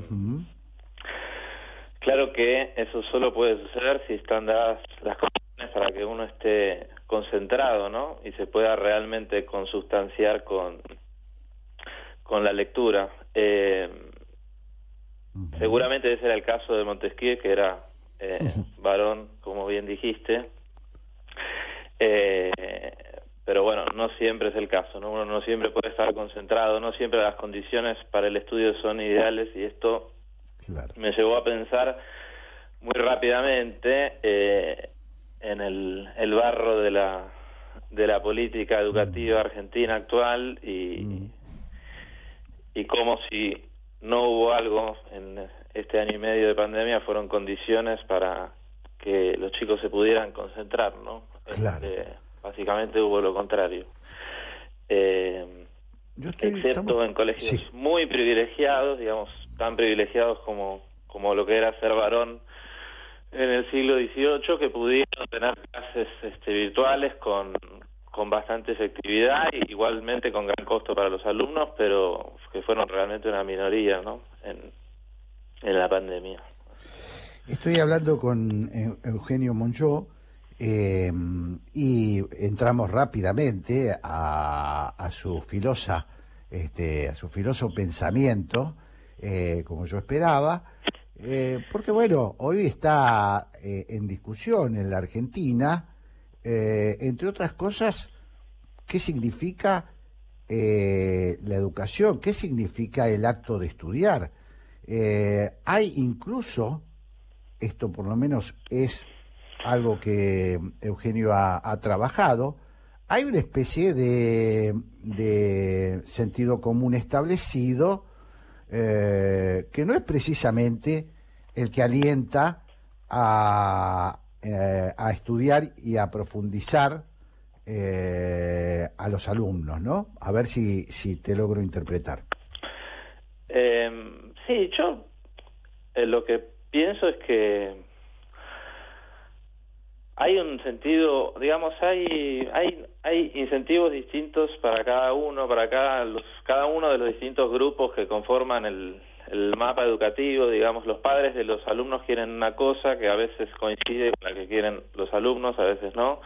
Claro que eso solo puede suceder si están dadas las condiciones para que uno esté concentrado, ¿no? Y se pueda realmente consustanciar con, con la lectura. Eh. Seguramente ese era el caso de Montesquieu, que era eh, [laughs] varón, como bien dijiste. Eh, pero bueno, no siempre es el caso, ¿no? Uno no siempre puede estar concentrado, no siempre las condiciones para el estudio son ideales y esto Claro. me llevó a pensar muy rápidamente eh, en el, el barro de la de la política educativa argentina actual y, Mm. y como si no hubo algo en este año y medio de pandemia fueron condiciones para que los chicos se pudieran concentrar, ¿no? Claro. Este, básicamente hubo lo contrario. Eh, Yo estoy- excepto estamos- en colegios Sí. muy privilegiados, digamos, tan privilegiados como, como lo que era ser varón en el siglo XVIII, que pudieron tener clases este, virtuales con, con bastante efectividad y igualmente con gran costo para los alumnos, pero que fueron realmente una minoría ¿no? en, en la pandemia. Estoy hablando con Eu- Eugenio Monjó eh, y entramos rápidamente a, a su filosa, este, a su filoso pensamiento, eh, como yo esperaba, Eh, porque bueno, hoy está eh, en discusión en la Argentina, eh, entre otras cosas, qué significa eh, la educación, qué significa el acto de estudiar. Eh, hay incluso, esto por lo menos es algo que Eugenio ha, trabajado, hay una especie de, sentido común establecido eh, que no es precisamente el que alienta a, eh, estudiar y a profundizar eh, a los alumnos, ¿no? A ver si, si te logro interpretar. Sí, yo lo que pienso es que hay un sentido, digamos, hay hay hay incentivos distintos para cada uno, para cada los cada uno de los distintos grupos que conforman el el mapa educativo, digamos, los padres de los alumnos quieren una cosa que a veces coincide con la que quieren los alumnos, a veces no.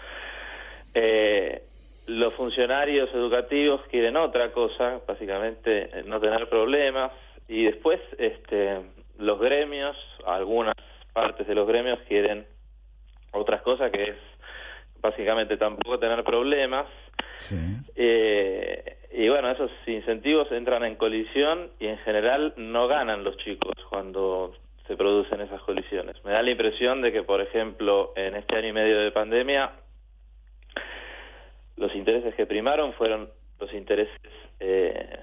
Eh, los funcionarios educativos quieren otra cosa, básicamente eh, no tener problemas, y después este, los gremios, algunas partes de los gremios quieren otras cosas que es básicamente tampoco tener problemas. Eh, y bueno, esos incentivos entran en colisión y en general no ganan los chicos cuando se producen esas colisiones. Me da la impresión de que, por ejemplo, en este año y medio de pandemia, los intereses que primaron fueron los intereses, eh,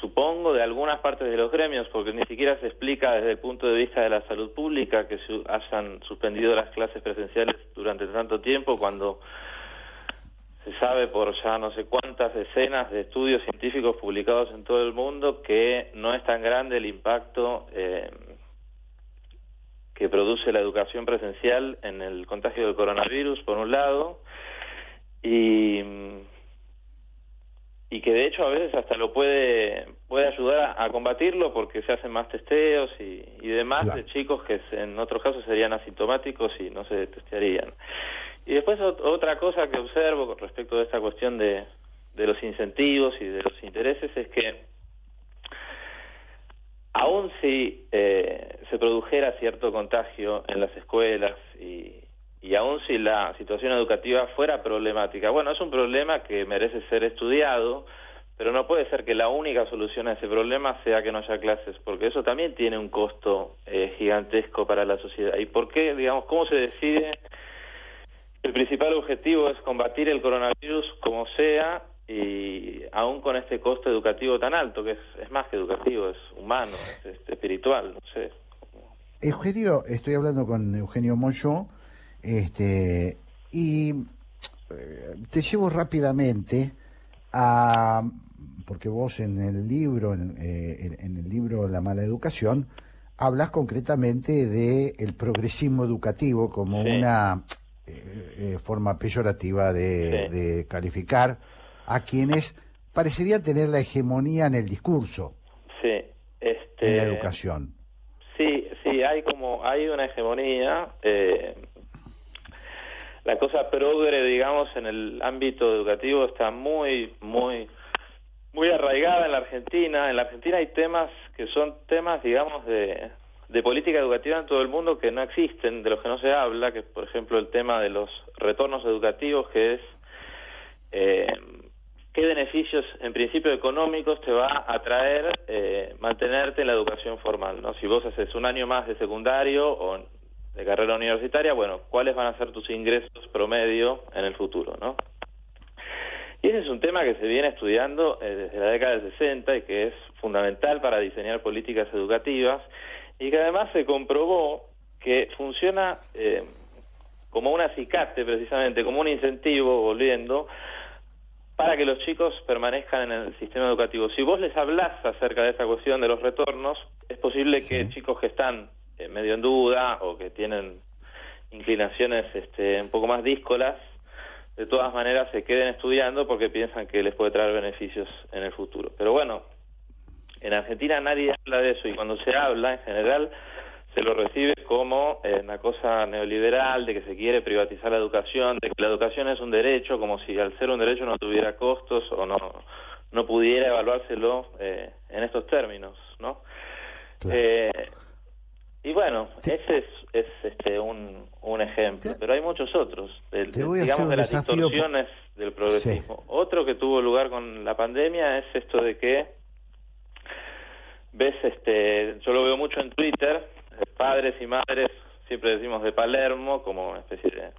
supongo, de algunas partes de los gremios, porque ni siquiera se explica desde el punto de vista de la salud pública que se hayan suspendido las clases presenciales durante tanto tiempo cuando se sabe por ya no sé cuántas decenas de estudios científicos publicados en todo el mundo que no es tan grande el impacto eh, que produce la educación presencial en el contagio del coronavirus, por un lado, y, y que de hecho a veces hasta lo puede puede ayudar a, a combatirlo porque se hacen más testeos y, y demás Claro. de chicos que en otros casos serían asintomáticos y no se testearían. Y después ot- otra cosa que observo con respecto a esta cuestión de, de los incentivos y de los intereses es que aun si eh, se produjera cierto contagio en las escuelas y, y aun si la situación educativa fuera problemática, bueno, es un problema que merece ser estudiado, pero no puede ser que la única solución a ese problema sea que no haya clases, porque eso también tiene un costo eh, gigantesco para la sociedad. ¿Y por qué, digamos, cómo se decide? El principal objetivo es combatir el coronavirus como sea y aún con este costo educativo tan alto, que es, es más que educativo, es humano, es este, espiritual, no sé. Eugenio, estoy hablando con Eugenio Moyo, este, y eh, te llevo rápidamente a, porque vos en el libro, en, eh, en- en el libro La mala educación, hablas concretamente de el progresismo educativo como Sí. una eh, eh, forma peyorativa de, Sí. de calificar a quienes parecerían tener la hegemonía en el discurso, Sí, este, en la educación. Sí, sí, hay como hay una hegemonía. eh, la cosa progre, digamos, en el ámbito educativo está muy, muy, muy arraigada en la Argentina. En la Argentina hay temas que son temas, digamos, de, de política educativa en todo el mundo que no existen, de los que no se habla, que es, por ejemplo, el tema de los retornos educativos, que es eh, qué beneficios, en principio económicos, te va a traer eh, mantenerte en la educación formal. ¿no? Si vos haces un año más de secundario o de carrera universitaria, bueno, ¿cuáles van a ser tus ingresos promedio en el futuro? ¿no? Y ese es un tema que se viene estudiando eh, desde la década del 60 y que es fundamental para diseñar políticas educativas y que además se comprobó que funciona eh, como un acicate precisamente, como un incentivo, volviendo, para que los chicos permanezcan en el sistema educativo. Si vos les hablás acerca de esta cuestión de los retornos, es posible que chicos que están eh, medio en duda o que tienen inclinaciones este, un poco más díscolas, de todas maneras se queden estudiando porque piensan que les puede traer beneficios en el futuro. Pero bueno, en Argentina nadie habla de eso y cuando se habla en general se lo recibe como eh, una cosa neoliberal, de que se quiere privatizar la educación, de que la educación es un derecho, como si al ser un derecho no tuviera costos o no, no pudiera evaluárselo eh, en estos términos, ¿no? Eh, Y bueno, ese es, es este un, un ejemplo, pero hay muchos otros, te voy digamos de las por- distorsiones del progresismo. Otro que tuvo lugar con la pandemia es esto de que ves, este, yo lo veo mucho en Twitter, eh, padres y madres, siempre decimos de Palermo, como una especie de,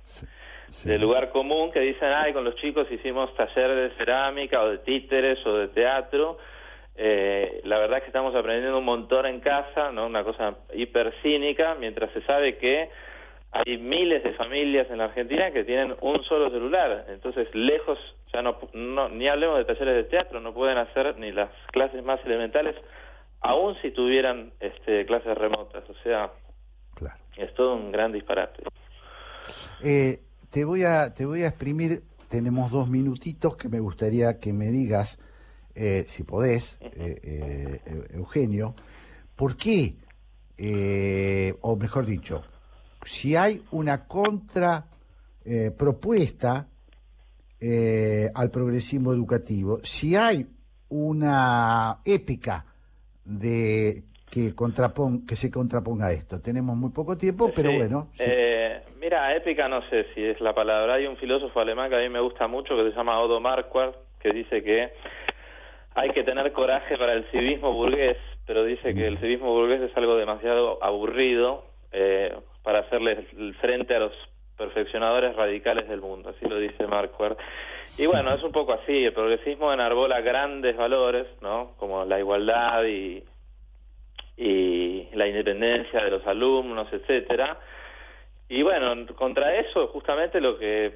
de lugar común, que dicen, ay, con los chicos hicimos taller de cerámica o de títeres o de teatro. Eh, la verdad es que estamos aprendiendo un montón en casa, ¿no? Una cosa hiper cínica, mientras se sabe que hay miles de familias en la Argentina que tienen un solo celular. Entonces, lejos, ya no, no ni hablemos de talleres de teatro, no pueden hacer ni las clases más elementales, aun si tuvieran este, clases remotas. O sea, es todo un gran disparate. Eh, te, voy a, te voy a exprimir, tenemos dos minutitos que me gustaría que me digas, eh, si podés, eh, eh, Eugenio, ¿por qué, eh, o mejor dicho, si hay una contra eh, propuesta eh, al progresismo educativo, si hay una épica de que contrapon, que se contraponga a esto. Tenemos muy poco tiempo, pero Sí. bueno, sí. Eh, mira, épica no sé si es la palabra. Hay un filósofo alemán que a mí me gusta mucho que se llama Odo Marquardt, que dice que hay que tener coraje para el civismo burgués, pero dice que el civismo burgués es algo demasiado aburrido eh, para hacerle el frente a los perfeccionadores radicales del mundo, así lo dice Marquardt. Y bueno, es un poco así, el progresismo enarbola grandes valores, ¿no? Como la igualdad y, y la independencia de los alumnos, etcétera. Y bueno, contra eso justamente lo que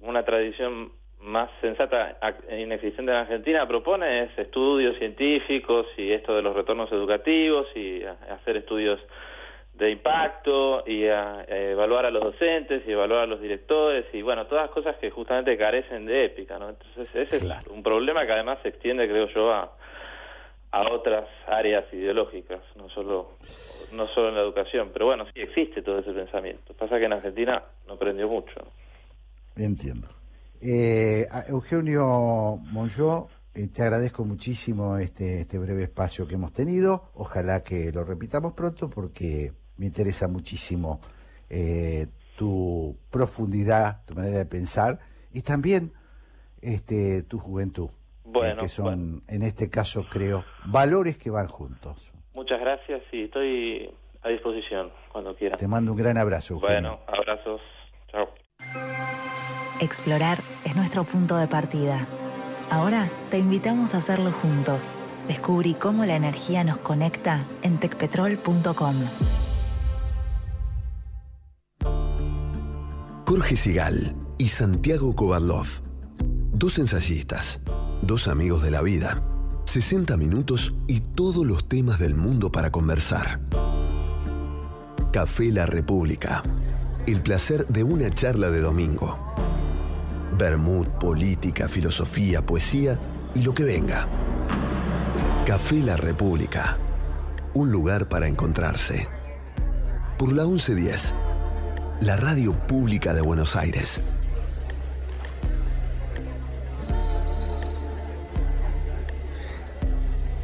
una tradición más sensata e inexistente en Argentina propone es estudios científicos y esto de los retornos educativos y hacer estudios de impacto y a, evaluar a los docentes y evaluar a los directores y bueno, todas cosas que justamente carecen de épica, ¿no? Entonces ese es un problema que además se extiende, creo yo, a, a otras áreas ideológicas, no solo no solo en la educación, pero bueno, sí existe todo ese pensamiento. Pasa que en Argentina no prendió mucho. Entiendo. Eh, Eugenio Monjó, eh, te agradezco muchísimo este, este breve espacio que hemos tenido. Ojalá que lo repitamos pronto porque me interesa muchísimo eh, tu profundidad, tu manera de pensar y también este, tu juventud. eh, Bueno, que son, en este caso, creo, valores que van juntos. Muchas gracias y estoy a disposición cuando quieran. Te mando un gran abrazo. Eugenio. Bueno, abrazos. Chao. Explorar es nuestro punto de partida. Ahora te invitamos a hacerlo juntos. Descubrí cómo la energía nos conecta en tecpetrol.com. Jorge Sigal y Santiago Kovadlov. Dos ensayistas, dos amigos de la vida. 60 minutos y todos los temas del mundo para conversar. Café La República. El placer de una charla de domingo. Bermud, política, filosofía, poesía y lo que venga. Café La República. Un lugar para encontrarse. Por la 1110. La radio pública de Buenos Aires.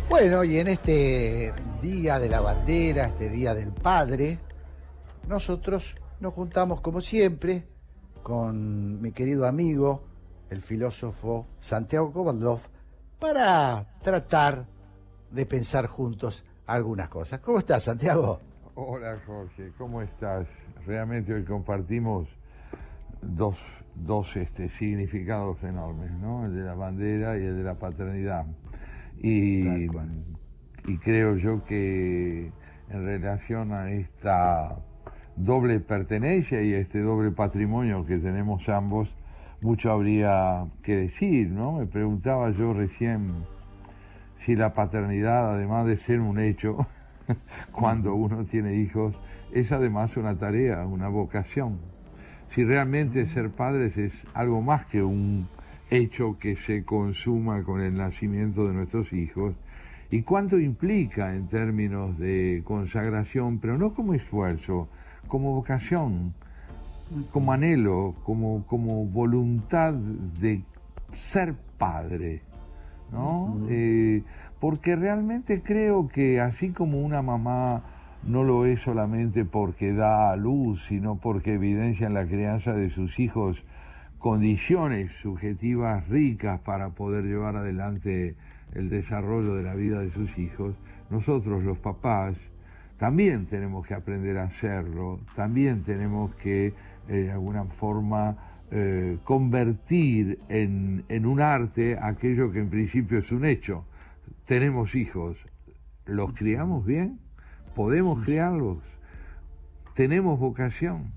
Bueno, y en este Día de la Bandera, este Día del Padre, nosotros nos juntamos como siempre con mi querido amigo, el filósofo Santiago Kovaldov, para tratar de pensar juntos algunas cosas. ¿Cómo estás, Santiago? Hola Jorge, ¿cómo estás? Realmente hoy compartimos dos, dos este, significados enormes, ¿no? El de la bandera y el de la paternidad. Y, y creo yo que en relación a esta doble pertenencia y este doble patrimonio que tenemos ambos, mucho habría que decir, ¿no? Me preguntaba yo recién si la paternidad, además de ser un hecho, [laughs] cuando uno tiene hijos, es además una tarea, una vocación. Si realmente ser padres es algo más que un hecho que se consuma con el nacimiento de nuestros hijos, y cuánto implica en términos de consagración, pero no como esfuerzo, como vocación, como anhelo, como, como voluntad de ser padre, ¿no? Eh, porque realmente creo que así como una mamá no lo es solamente porque da a luz, sino porque evidencia en la crianza de sus hijos condiciones subjetivas ricas para poder llevar adelante el desarrollo de la vida de sus hijos, nosotros los papás también tenemos que aprender a hacerlo, también tenemos que eh, de alguna forma eh, convertir en, en un arte aquello que en principio es un hecho. Tenemos hijos, ¿los criamos bien? ¿Podemos criarlos? ¿Tenemos vocación?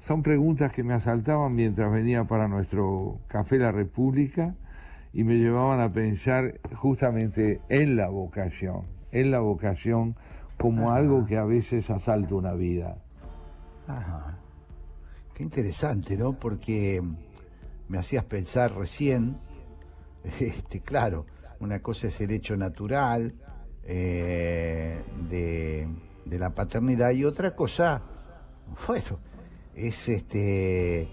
Son preguntas que me asaltaban mientras venía para nuestro Café La República y me llevaban a pensar justamente en la vocación, en la vocación como algo que a veces asalta una vida. Ajá. Qué interesante, ¿no? Porque me hacías pensar recién, [laughs] este, claro, una cosa es el hecho natural eh, de, de la paternidad y otra cosa, bueno, es este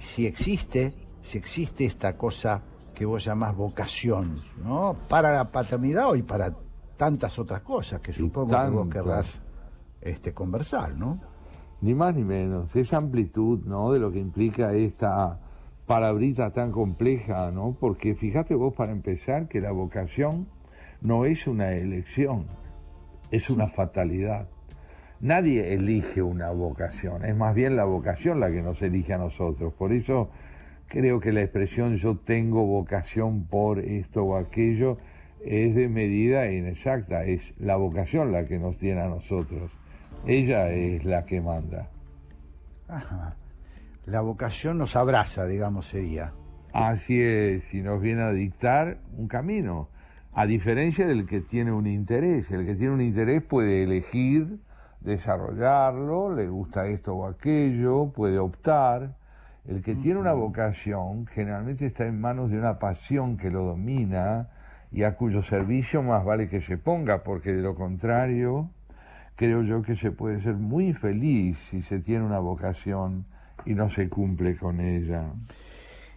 si existe, si existe esta cosa que vos llamás vocación, ¿no? Para la paternidad y para tantas otras cosas que supongo que vos querrás este, conversar, ¿no? Ni más ni menos, esa amplitud, ¿no? De lo que implica esta palabrita tan compleja, ¿no? Porque fíjate vos para empezar que la vocación no es una elección, es una fatalidad. Nadie elige una vocación, es más bien la vocación la que nos elige a nosotros. Por eso creo que la expresión yo tengo vocación por esto o aquello es de medida inexacta, es la vocación la que nos tiene a nosotros. Ella es la que manda. Ajá. La vocación nos abraza, digamos, sería. Así es, y nos viene a dictar un camino, a diferencia del que tiene un interés. El que tiene un interés puede elegir desarrollarlo, le gusta esto o aquello, puede optar. El que tiene una vocación generalmente está en manos de una pasión que lo domina y a cuyo servicio más vale que se ponga, porque de lo contrario creo yo que se puede ser muy feliz si se tiene una vocación y no se cumple con ella.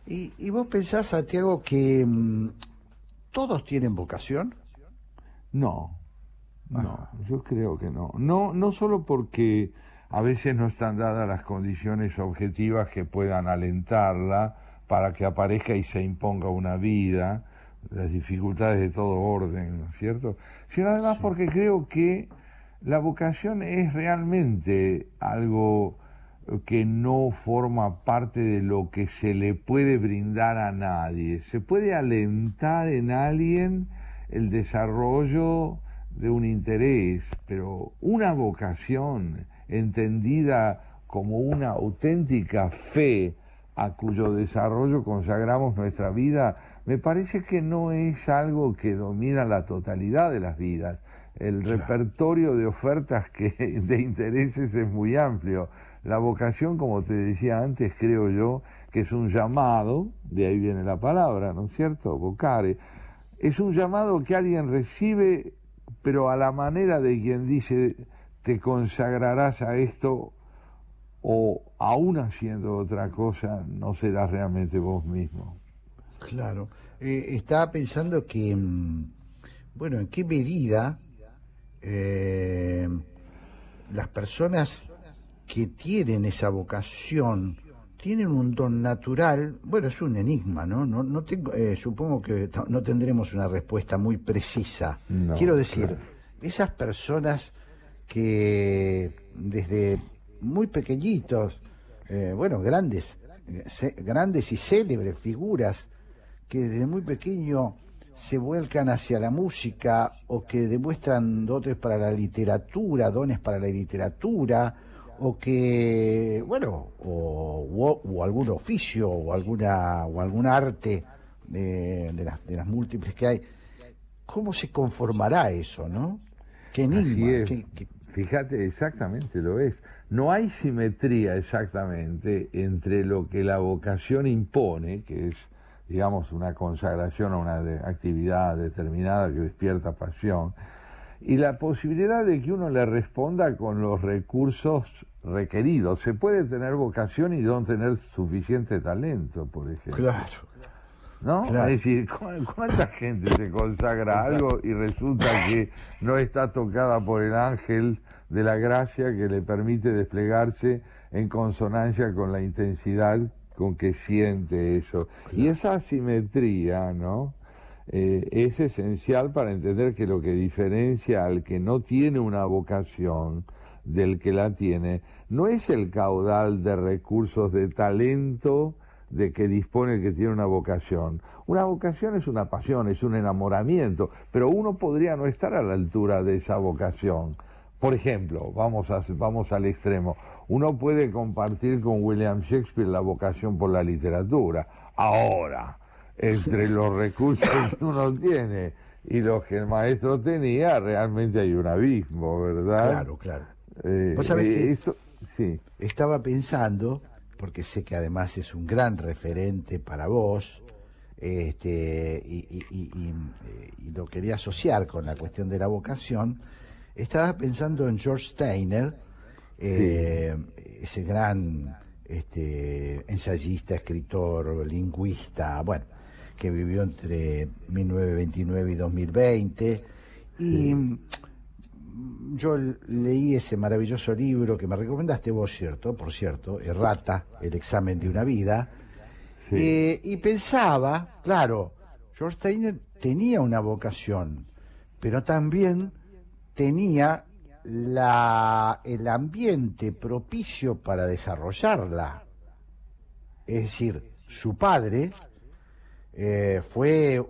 ¿Y, vos pensás, Santiago, que mm, todos tienen vocación? No, no, yo creo que no. No, no solo porque a veces no están dadas las condiciones objetivas que puedan alentarla para que aparezca y se imponga una vida, las dificultades de todo orden, ¿no es cierto? Sino además porque creo que la vocación es realmente algo que no forma parte de lo que se le puede brindar a nadie. Se puede alentar en alguien el desarrollo de un interés, pero una vocación entendida como una auténtica fe a cuyo desarrollo consagramos nuestra vida, me parece que no es algo que domina la totalidad de las vidas. El repertorio de ofertas que, [laughs] de intereses es muy amplio. La vocación, como te decía antes, creo yo, que es un llamado, de ahí viene la palabra, ¿no es cierto? Vocare. Es un llamado que alguien recibe pero a la manera de quien dice, te consagrarás a esto o aún haciendo otra cosa, no serás realmente vos mismo. Claro. Eh, estaba pensando que, mm, bueno, en qué medida eh, las personas que tienen esa vocación tienen un don natural, bueno, es un enigma, ¿no? no, no tengo, eh, supongo que no tendremos una respuesta muy precisa. Quiero decir, esas personas que desde muy pequeñitos, eh, bueno, grandes, grandes y célebres figuras, que desde muy pequeño se vuelcan hacia la música o que demuestran dotes para la literatura, dones para la literatura, o que, bueno, o, algún oficio o, alguna, o algún arte de, las, de las múltiples que hay, ¿cómo se conformará eso, no? Qué enigma. Fíjate, exactamente lo es. No hay simetría exactamente entre lo que la vocación impone, que es, digamos, una consagración a una actividad determinada que despierta pasión, y la posibilidad de que uno le responda con los recursos requeridos. Se puede tener vocación y no tener suficiente talento, por ejemplo. Claro. ¿no? Es decir, ¿cuánta gente se consagra a algo y resulta que no está tocada por el ángel de la gracia que le permite desplegarse en consonancia con la intensidad con que siente eso? Y esa asimetría, ¿no? Eh, es esencial para entender que lo que diferencia al que no tiene una vocación del que la tiene no es el caudal de recursos de talento de que dispone el que tiene una vocación. Una vocación es una pasión, es un enamoramiento, pero uno podría no estar a la altura de esa vocación. Por ejemplo, vamos, a, vamos al extremo, uno puede compartir con William Shakespeare la vocación por la literatura. Ahora, entre los recursos que [laughs] uno tiene y los que el maestro tenía, realmente hay un abismo, ¿verdad? Claro, claro. Eh, ¿Vos sabés eh, esto, sí. Estaba pensando porque sé que además es un gran referente para vos, este, y, lo quería asociar con la cuestión de la vocación, estaba pensando en George Steiner, eh, ese gran este, ensayista, escritor, lingüista, bueno, que vivió entre 1929 y 2020, y yo leí ese maravilloso libro que me recomendaste vos, ¿cierto? Por cierto, Errata, el examen de una vida. Eh, y pensaba, claro, George Steiner tenía una vocación, pero también tenía la, el ambiente propicio para desarrollarla. Es decir, su padre eh, fue,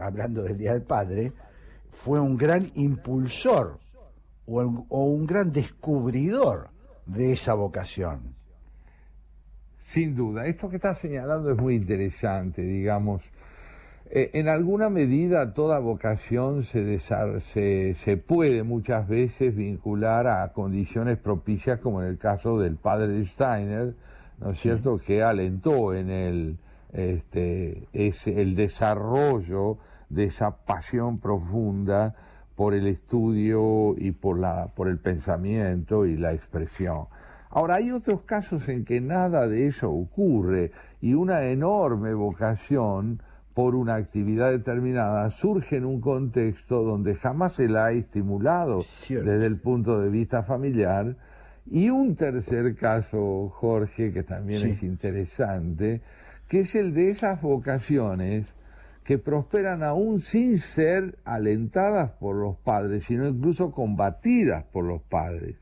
hablando del Día del Padre, fue un gran impulsor o, un gran descubridor de esa vocación. Sin duda, esto que estás señalando es muy interesante, digamos. Eh, en alguna medida toda vocación se, se, se, puede muchas veces vincular a condiciones propicias, como en el caso del padre de Steiner, ¿no es cierto?, que alentó en él este, el desarrollo de esa pasión profunda por el estudio y por, la, por el pensamiento y la expresión. Ahora, hay otros casos en que nada de eso ocurre y una enorme vocación por una actividad determinada surge en un contexto donde jamás se la ha estimulado desde el punto de vista familiar. Y un tercer caso, Jorge, que también es interesante, que es el de esas vocaciones que prosperan aún sin ser alentadas por los padres, sino incluso combatidas por los padres.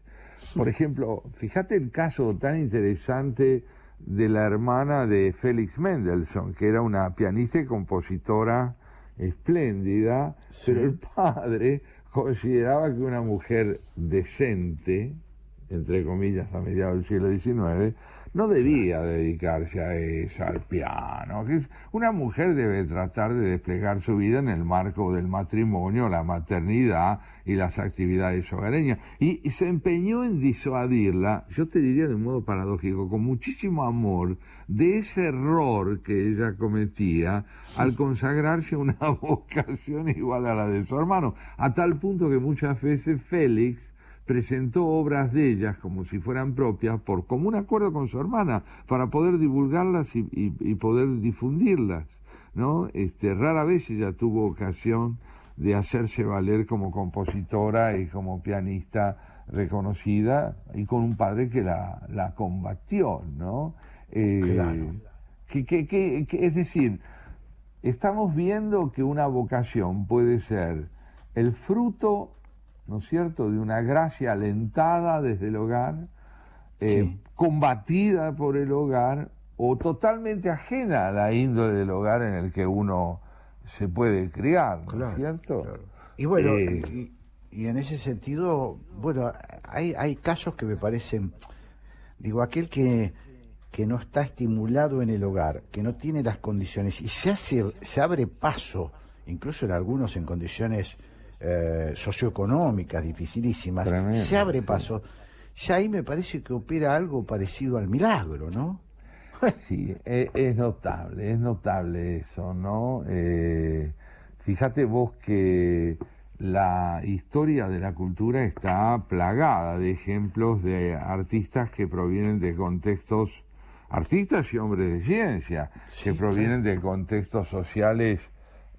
Por ejemplo, fíjate el caso tan interesante de la hermana de Félix Mendelssohn, que era una pianista y compositora espléndida, pero el padre consideraba que una mujer decente, entre comillas, a mediados del siglo XIX, no debía dedicarse a eso, al piano. Una mujer debe tratar de desplegar su vida en el marco del matrimonio, la maternidad y las actividades hogareñas. Y, se empeñó en disuadirla, yo te diría de un modo paradójico, con muchísimo amor, de ese error que ella cometía al consagrarse a una [laughs] vocación igual a la de su hermano, a tal punto que muchas veces Félix presentó obras de ellas como si fueran propias por común acuerdo con su hermana para poder divulgarlas y, poder difundirlas. ¿no? Este, rara vez ella tuvo ocasión de hacerse valer como compositora y como pianista reconocida y con un padre que la, la combatió, ¿no? Eh, claro. que, es decir, estamos viendo que una vocación puede ser el fruto ¿no es cierto?, de una gracia alentada desde el hogar, eh, combatida por el hogar o totalmente ajena a la índole del hogar en el que uno se puede criar, ¿no es cierto? Y bueno, eh, y, en ese sentido, bueno, hay, hay casos que me parecen, digo, aquel que, que no está estimulado en el hogar, que no tiene las condiciones y se hace, se abre paso, incluso en algunos en condiciones eh, socioeconómicas dificilísimas, se abre paso. Ya ahí me parece que opera algo parecido al milagro, ¿no? [laughs] sí, e, es, notable, es notable eso, ¿no? Eh, fíjate vos que la historia de la cultura está plagada de ejemplos de artistas que provienen de contextos artistas y hombres de ciencia que provienen de contextos sociales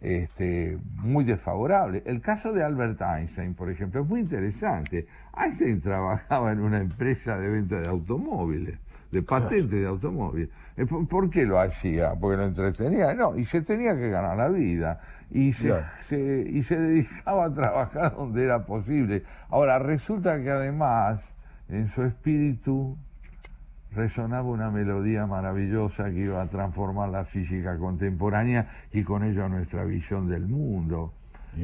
este, muy desfavorables. El caso de Albert Einstein, por ejemplo, es muy interesante. Einstein trabajaba en una empresa de venta de automóviles, de patentes de automóviles. Eh, ¿Por qué lo hacía? Porque lo entretenía. No, y se tenía que ganar la vida. Y se- y se dedicaba a trabajar [laughs] donde era posible. Ahora, resulta que además, en su espíritu, resonaba una melodía maravillosa que iba a transformar la física contemporánea y con ello nuestra visión del mundo.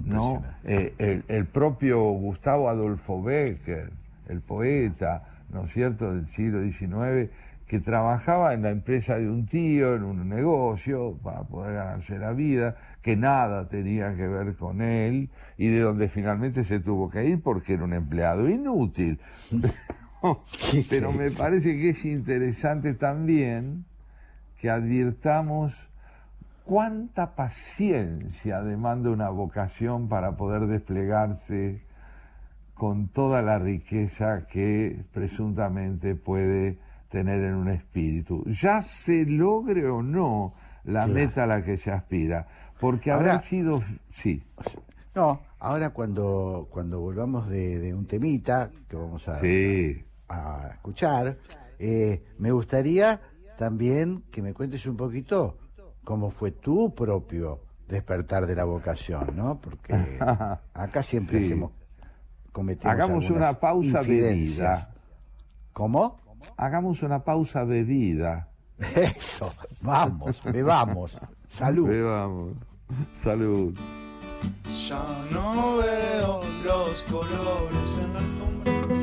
¿no? Eh, el, el propio Gustavo Adolfo Becker, el poeta, ¿no es cierto?, del siglo XIX, que trabajaba en la empresa de un tío, en un negocio, para poder ganarse la vida, que nada tenía que ver con él, y de donde finalmente se tuvo que ir porque era un empleado inútil. [laughs] Pero me parece que es interesante también que advirtamos cuánta paciencia demanda una vocación para poder desplegarse con toda la riqueza que presuntamente puede tener en un espíritu. Ya se logre o no la Claro. meta a la que se aspira. Porque Ahora- habrá sido... Sí. No, ahora cuando, cuando volvamos de, de un temita que vamos a, Sí. A escuchar, eh, me gustaría también que me cuentes un poquito cómo fue tu propio despertar de la vocación, ¿no? Porque [laughs] acá siempre Sí. hacemos, cometemos Hagamos una pausa bebida. ¿Cómo? Hagamos una pausa bebida. Eso, vamos, bebamos. [laughs] Salud. Bebamos. Salud. Ya no veo los colores en la alfombra.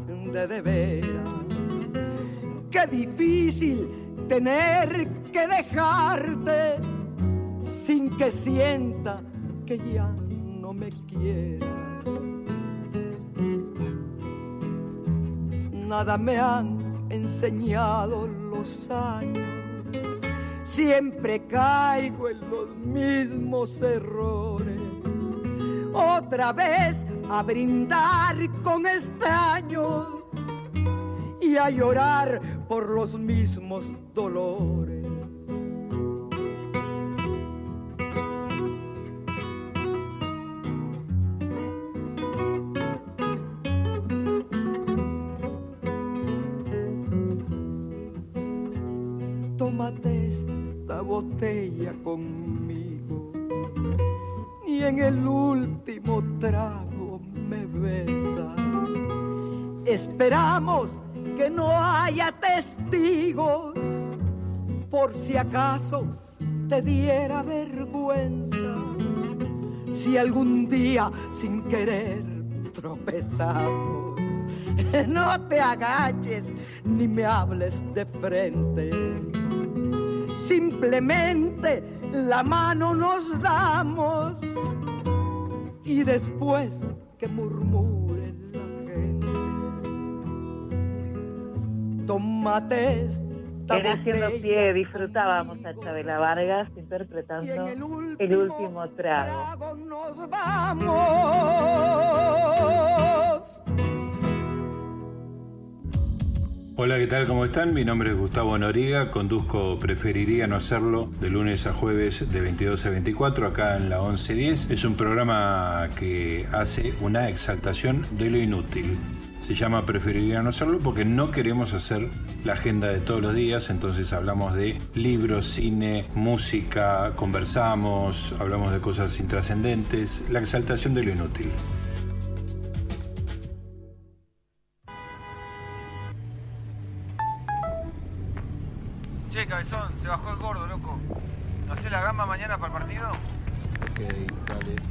de veras. Qué difícil tener que dejarte sin que sienta que ya no me quieras. Nada me han enseñado los años. Siempre caigo en los mismos errores. Otra vez a brindar con extraños y a llorar por los mismos dolores. Tómate esta botella conmigo y en el último trago me besas. Esperamos que no haya testigos por si acaso te diera vergüenza. Si algún día sin querer tropezamos, [laughs] no te agaches ni me hables de frente. Simplemente la mano nos damos y después que murmure tómate esta En Haciendo Pie disfrutábamos a Chabela Vargas interpretando El Último Trago. nos vamos. Hola, ¿qué tal? ¿Cómo están? Mi nombre es Gustavo Noriga, conduzco Preferiría no hacerlo de lunes a jueves de 22 a 24 acá en la 1110. Es un programa que hace una exaltación de lo inútil. Se llama Preferiría no hacerlo porque no queremos hacer la agenda de todos los días, entonces hablamos de libros, cine, música, conversamos, hablamos de cosas intrascendentes, la exaltación de lo inútil. Che, cabezón, se bajó el gordo, loco. ¿No sé la gamba mañana para el partido? Ok, dale.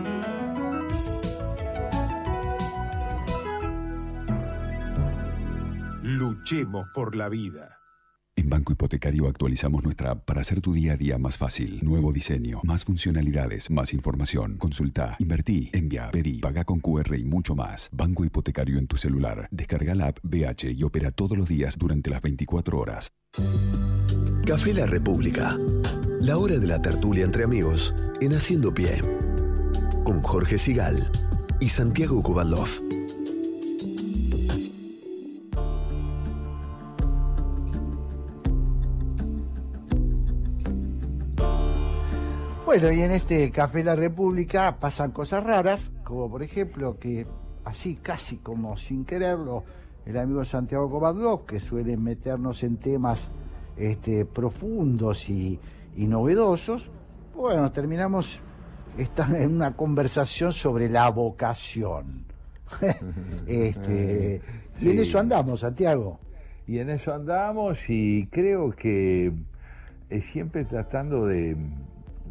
Luchemos por la vida. En Banco Hipotecario actualizamos nuestra app para hacer tu día a día más fácil. Nuevo diseño, más funcionalidades, más información. Consulta, invertí, envía, pedí, paga con QR y mucho más. Banco Hipotecario en tu celular. Descarga la app BH y opera todos los días durante las 24 horas. Café La República. La hora de la tertulia entre amigos en Haciendo Pie. Con Jorge Sigal y Santiago Kubalov. Bueno, y en este Café La República pasan cosas raras, como por ejemplo que así casi como sin quererlo, el amigo Santiago Covadlov, que suele meternos en temas este, profundos y, y novedosos, bueno, terminamos esta- en una conversación sobre la vocación. [laughs] este, y en eso andamos, Santiago. Y en eso andamos y creo que es siempre tratando de,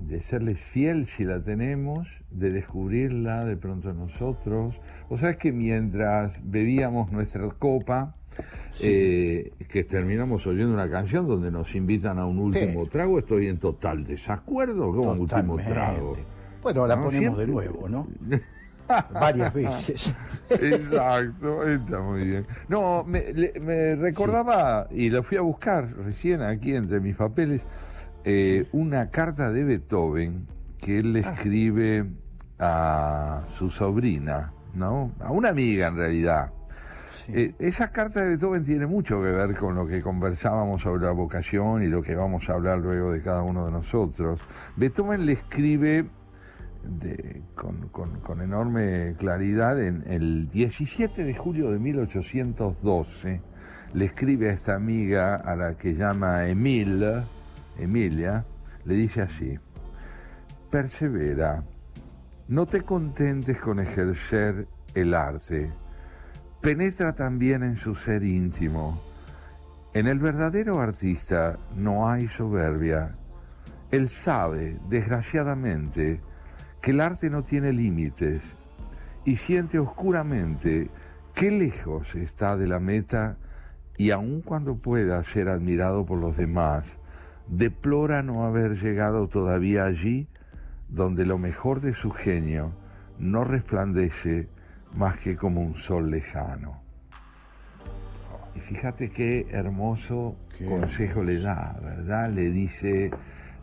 de serles fiel si la tenemos, de descubrirla de pronto nosotros. O sea, es que mientras bebíamos nuestra copa, eh, que terminamos oyendo una canción donde nos invitan a un último trago, estoy en total desacuerdo con un último trago. Bueno, la ¿No? ponemos de nuevo, ¿no? [laughs] Varias veces. Exacto, está muy bien. No, me, me recordaba, y lo fui a buscar recién aquí entre mis papeles, eh, una carta de Beethoven que él le escribe a su sobrina, ¿no? A una amiga en realidad. Eh, esa carta de Beethoven tiene mucho que ver con lo que conversábamos sobre la vocación y lo que vamos a hablar luego de cada uno de nosotros. Beethoven le escribe de- con, con- con enorme claridad en el 17 de julio de 1812. Le escribe a esta amiga a la que llama Emil, Emilia, le dice así, persevera, no te contentes con ejercer el arte, penetra también en su ser íntimo. En el verdadero artista no hay soberbia. Él sabe, desgraciadamente, que el arte no tiene límites y siente oscuramente qué lejos está de la meta y aun cuando pueda ser admirado por los demás, deplora no haber llegado todavía allí donde lo mejor de su genio no resplandece más que como un sol lejano. Y fíjate qué hermoso consejo le da, ¿verdad? Le dice,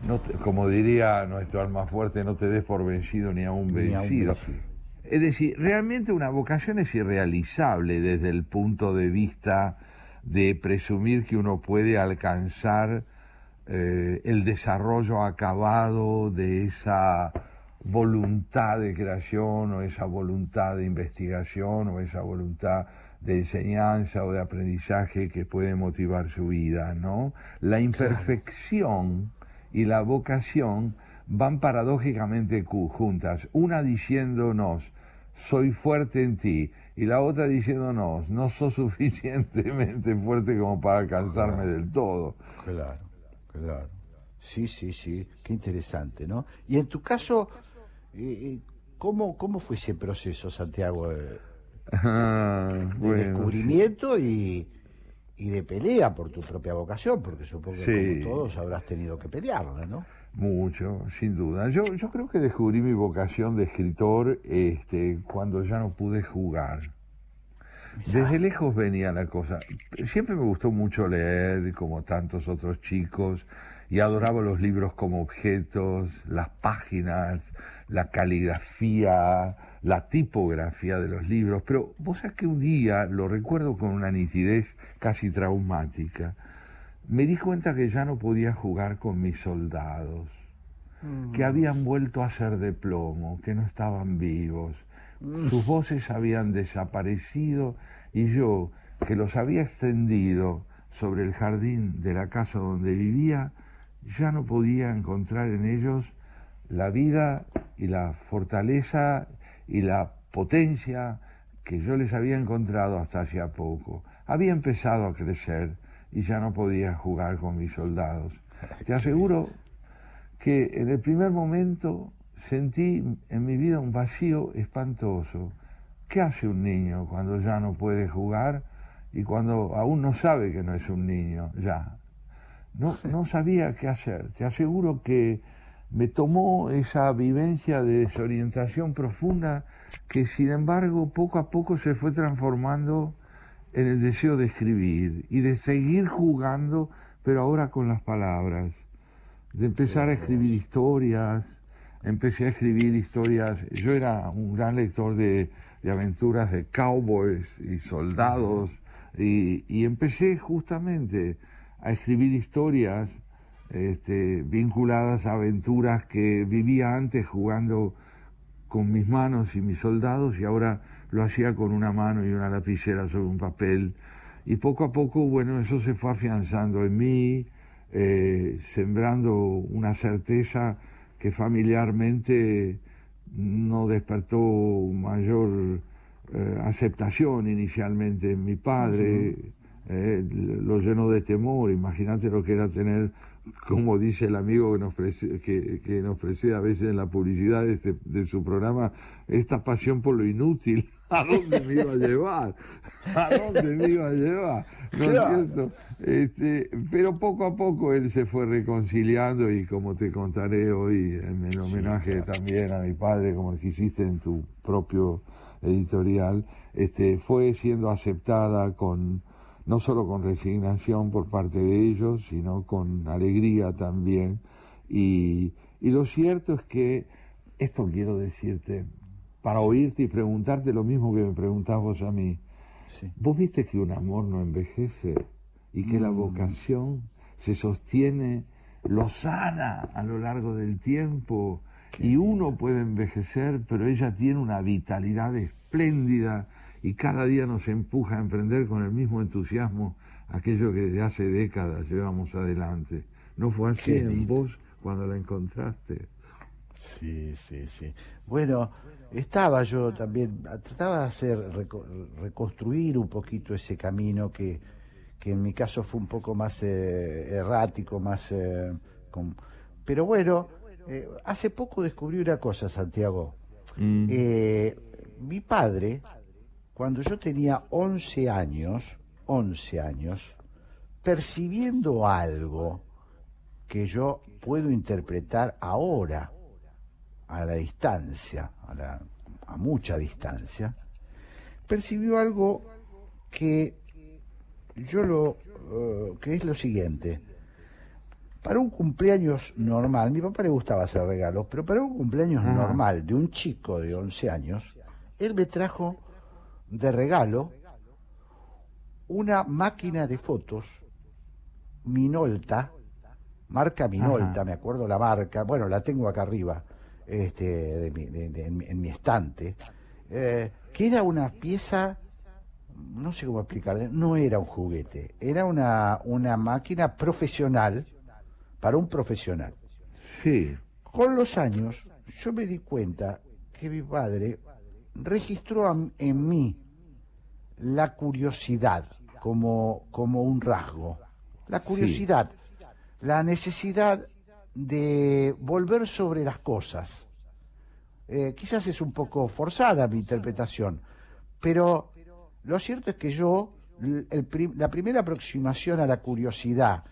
no te- como diría nuestro alma fuerte, no te des por vencido ni aún Ni aún vencido. vencido. Es decir, realmente una vocación es irrealizable desde el punto de vista de presumir que uno puede alcanzar eh, el desarrollo acabado de esa voluntad de creación o esa voluntad de investigación o esa voluntad de enseñanza o de aprendizaje que puede motivar su vida, ¿no? La imperfección y la vocación van paradójicamente juntas, una diciéndonos, soy fuerte en ti, y la otra diciéndonos, no sos [laughs] suficientemente fuerte como para alcanzarme del todo. Claro, claro. Sí, sí, sí. Qué interesante, ¿no? Y en tu caso, eh, eh, ¿cómo, ¿cómo fue ese proceso, Santiago? eh, Ah, de bueno, descubrimiento y, y de pelea por tu propia vocación, porque supongo que Sí. como todos habrás tenido que pelearla, ¿no? Mucho, sin duda. Yo, yo creo que descubrí mi vocación de escritor este, cuando ya no pude jugar. Desde lejos venía la cosa. Siempre me gustó mucho leer, como tantos otros chicos, y adoraba los libros como objetos, las páginas, la caligrafía, la tipografía de los libros. Pero vos sabés que un día, lo recuerdo con una nitidez casi traumática, me di cuenta que ya no podía jugar con mis soldados. que habían vuelto a ser de plomo, que no estaban vivos. Sus voces habían desaparecido y yo, que los había extendido sobre el jardín de la casa donde vivía, ya no podía encontrar en ellos la vida y la fortaleza y la potencia que yo les había encontrado hasta hacía poco. Había empezado a crecer y ya no podía jugar con mis soldados. [laughs] Te aseguro que en el primer momento sentí en mi vida un vacío espantoso. ¿Qué hace un niño cuando ya no puede jugar y cuando aún no sabe que no es un niño ya? No, no sabía qué hacer. Te aseguro que me tomó esa vivencia de desorientación profunda que sin embargo poco a poco se fue transformando en el deseo de escribir y de seguir jugando, pero ahora con las palabras, de empezar a escribir historias, empecé a escribir historias, yo era un gran lector de, de aventuras de cowboys y soldados, y, y empecé justamente a escribir historias este, vinculadas a aventuras que vivía antes jugando con mis manos y mis soldados y ahora lo hacía con una mano y una lapicera sobre un papel. Y poco a poco, bueno, eso se fue afianzando en mí, eh, sembrando una certeza que familiarmente no despertó mayor eh, aceptación inicialmente en mi padre, eh, lo llenó de temor, imagínate lo que era tener como dice el amigo que nos, prece- que, que nos precede a veces en la publicidad de, este- de su programa, esta pasión por lo inútil, ¿a dónde me iba a llevar? ¿A dónde me iba a llevar? ¿No es cierto? Este, pero poco a poco él se fue reconciliando y como te contaré hoy en el homenaje también a mi padre, como el que hiciste en tu propio editorial, este, fue siendo aceptada con no solo con resignación por parte de ellos, sino con alegría también. Y, y lo cierto es que, esto quiero decirte, para oírte y preguntarte lo mismo que me preguntás vos a mí, vos viste que un amor no envejece y que la vocación se sostiene, lo sana a lo largo del tiempo y uno puede envejecer, pero ella tiene una vitalidad espléndida y cada día nos empuja a emprender con el mismo entusiasmo aquello que desde hace décadas llevamos adelante. ¿No fue así Qué en lindo. vos cuando la encontraste? Sí, sí, sí. Bueno, estaba yo también, trataba de hacer, reco- reconstruir un poquito ese camino que, que en mi caso fue un poco más eh, errático, más... eh, con- Pero bueno, eh, hace poco descubrí una cosa, Santiago. Eh, mi padre, cuando yo tenía 11 años, 11 años, percibiendo algo que yo puedo interpretar ahora, a la distancia, a, la- a mucha distancia, percibió algo que yo lo, eh, que es lo siguiente. Para un cumpleaños normal, mi papá le gustaba hacer regalos, pero para un cumpleaños Ajá. normal de un chico de 11 años, él me trajo de regalo una máquina de fotos Minolta, marca Minolta, me acuerdo la marca, bueno, la tengo acá arriba, este, de mi- de- de- en, mi- en mi estante, eh, que era una pieza, no sé cómo explicar, no era un juguete, era una, una máquina profesional, para un profesional. Sí. Con los años, yo me di cuenta que mi padre registró a- en mí la curiosidad como, como un rasgo. La curiosidad, la necesidad de volver sobre las cosas. Eh, quizás es un poco forzada mi interpretación, pero lo cierto es que yo, l- el prim- la primera aproximación a la curiosidad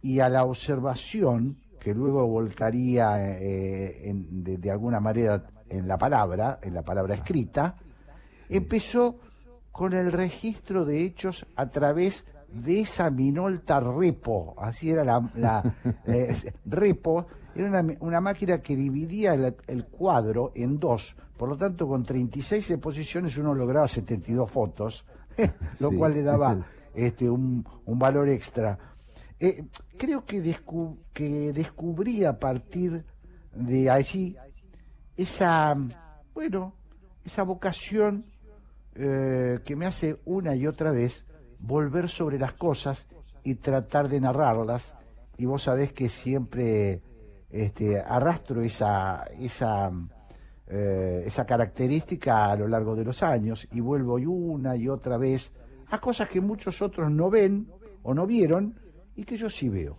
y a la observación, que luego volcaría eh, en- de, de alguna manera en la palabra, en la palabra escrita, empezó con el registro de hechos a través de esa Minolta Repo, así era la, la, [laughs] eh, Repo, era una, una máquina que dividía el, el cuadro en dos, por lo tanto con 36 exposiciones uno lograba 72 fotos, [laughs] lo Sí. cual le daba [laughs] este, un, un valor extra. Eh, creo que, descu- que descubrí a partir de allí esa, bueno, esa vocación eh, que me hace una y otra vez volver sobre las cosas y tratar de narrarlas. Y vos sabés que siempre este, arrastro esa, esa, eh, esa característica a lo largo de los años y vuelvo y una y otra vez a cosas que muchos otros no ven o no vieron y que yo sí veo.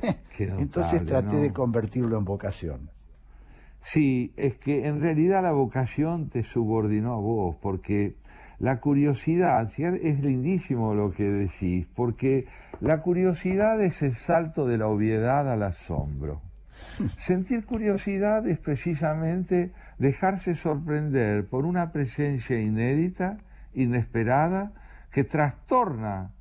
[laughs] Entonces traté ¿no? de convertirlo en vocación. Sí, es que en realidad la vocación te subordinó a vos, porque la curiosidad, sí, es lindísimo lo que decís, porque la curiosidad es el salto de la obviedad al asombro. [laughs] Sentir curiosidad es precisamente dejarse sorprender por una presencia inédita, inesperada, que trastorna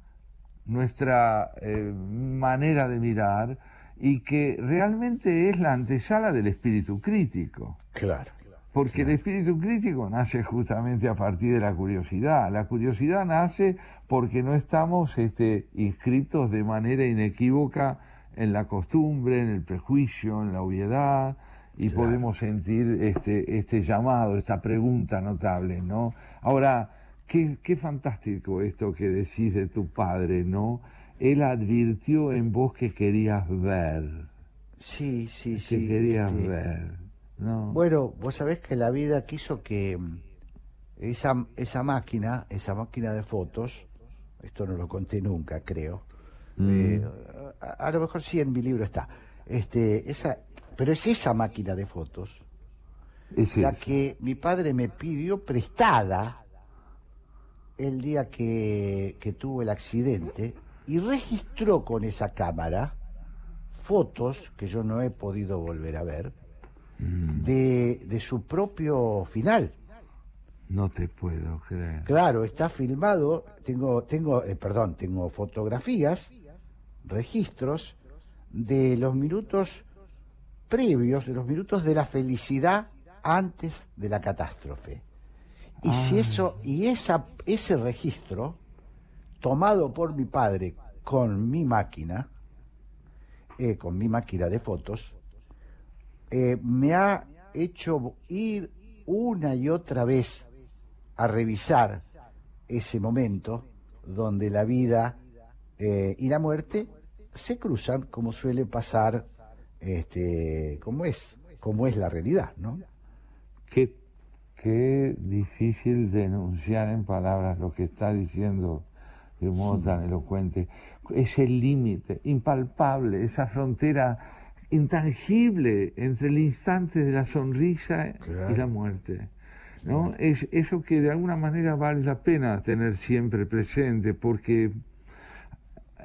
nuestra eh, manera de mirar y que realmente es la antesala del espíritu crítico. Claro. Porque el espíritu crítico nace justamente a partir de la curiosidad. La curiosidad nace porque no estamos este, inscritos de manera inequívoca en la costumbre, en el prejuicio, en la obviedad, y podemos sentir este, este llamado, esta pregunta notable, ¿no? Ahora, qué, qué fantástico esto que decís de tu padre, ¿no? Él advirtió en vos que querías ver. Sí, sí, que sí. querías este, ver, ¿no? Bueno, vos sabés que la vida quiso que mm, esa, esa máquina, esa máquina de fotos, esto no lo conté nunca, creo, Mm. eh, a, a lo mejor sí en mi libro está, este, esa, pero es esa máquina de fotos Es la que mi padre me pidió prestada el día que, que tuvo el accidente y registró con esa cámara fotos que yo no he podido volver a ver de, de su propio final. No te puedo creer. Claro, está filmado, tengo, tengo, eh, perdón, tengo fotografías, registros de los minutos previos, de los minutos de la felicidad antes de la catástrofe. Y si eso, y esa, ese registro, tomado por mi padre con mi máquina, eh, con mi máquina de fotos, eh, me ha hecho ir una y otra vez a revisar ese momento donde la vida eh, y la muerte se cruzan como suele pasar, este, como es, como es la realidad, ¿no? Qué, qué difícil denunciar en palabras lo que está diciendo de un modo tan elocuente. Es el límite impalpable, esa frontera intangible entre el instante de la sonrisa y la muerte. ¿no? Es eso que de alguna manera vale la pena tener siempre presente, porque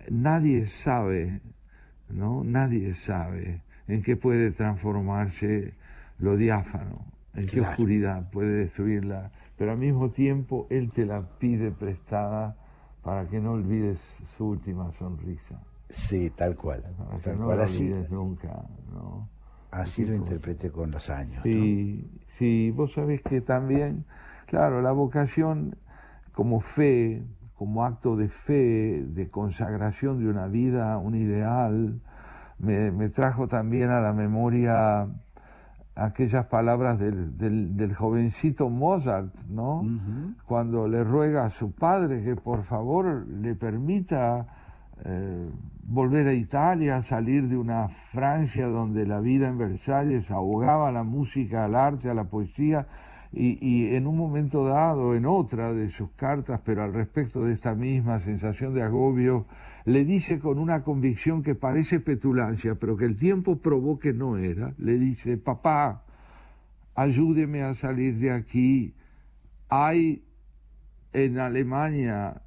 nadie sabe, ¿no? Nadie sabe en qué puede transformarse lo diáfano, en qué Claro. oscuridad puede destruirla, pero al mismo tiempo Él te la pide prestada para que no olvides su última sonrisa. Sí, tal cual. Tal no cual, así, nunca, ¿no? así lo interpreté con los años. ¿no? Sí, sí, vos sabés que también, claro, la vocación como fe, como acto de fe, de consagración de una vida, un ideal, me, me trajo también a la memoria aquellas palabras del, del- del jovencito Mozart, ¿no? Cuando le ruega a su padre que por favor le permita eh, volver a Italia, salir de una Francia donde la vida en Versalles ahogaba a la música, al arte, a la poesía, y, en un momento dado, en otra de sus cartas, pero al respecto de esta misma sensación de agobio, le dice con una convicción que parece petulancia, pero que el tiempo probó que no era, le dice, papá, ayúdeme a salir de aquí, hay en Alemania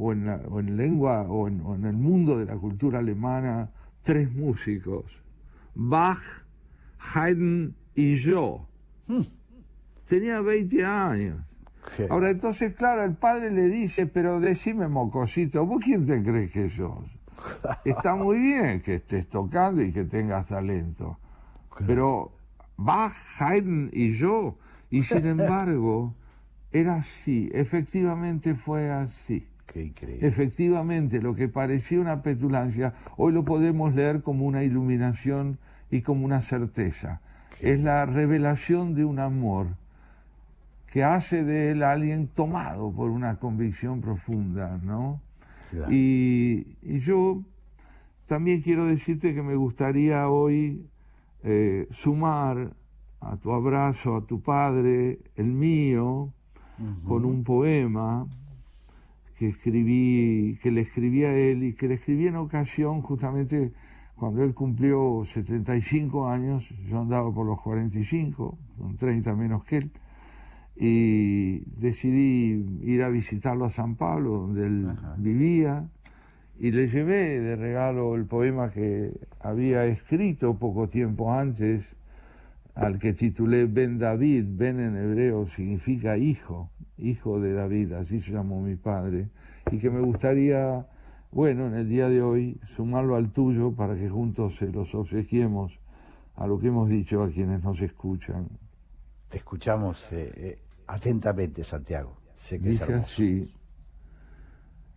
o en, la- o en lengua o en, o en el mundo de la cultura alemana tres músicos, Bach, Haydn y yo. Tenía 20 años. Ahora entonces, claro, el padre le dice, pero decime, mocosito, ¿vos quién te crees que sos? [laughs] Está muy bien que estés tocando y que tengas talento, pero Bach, Haydn y yo, y sin [laughs] embargo, era así, efectivamente fue así. Efectivamente, lo que parecía una petulancia, hoy lo podemos leer como una iluminación y como una certeza. es la revelación de un amor que hace de él alguien tomado por una convicción profunda, ¿no? Y, y yo también quiero decirte que me gustaría hoy eh, sumar a tu abrazo, a tu padre, el mío, con un poema que escribí, que le escribí a él y que le escribí en ocasión justamente cuando él cumplió 75 años, yo andaba por los 45, con 30 menos que él, y decidí ir a visitarlo a San Pablo, donde él vivía, y le llevé de regalo el poema que había escrito poco tiempo antes, al que titulé Ben David, Ben en hebreo significa hijo, hijo de David, así se llamó mi padre, y que me gustaría, bueno, en el día de hoy, sumarlo al tuyo para que juntos se los obsequiemos a lo que hemos dicho a quienes nos escuchan. Te escuchamos eh, eh, atentamente, Santiago. Sé que Dice así,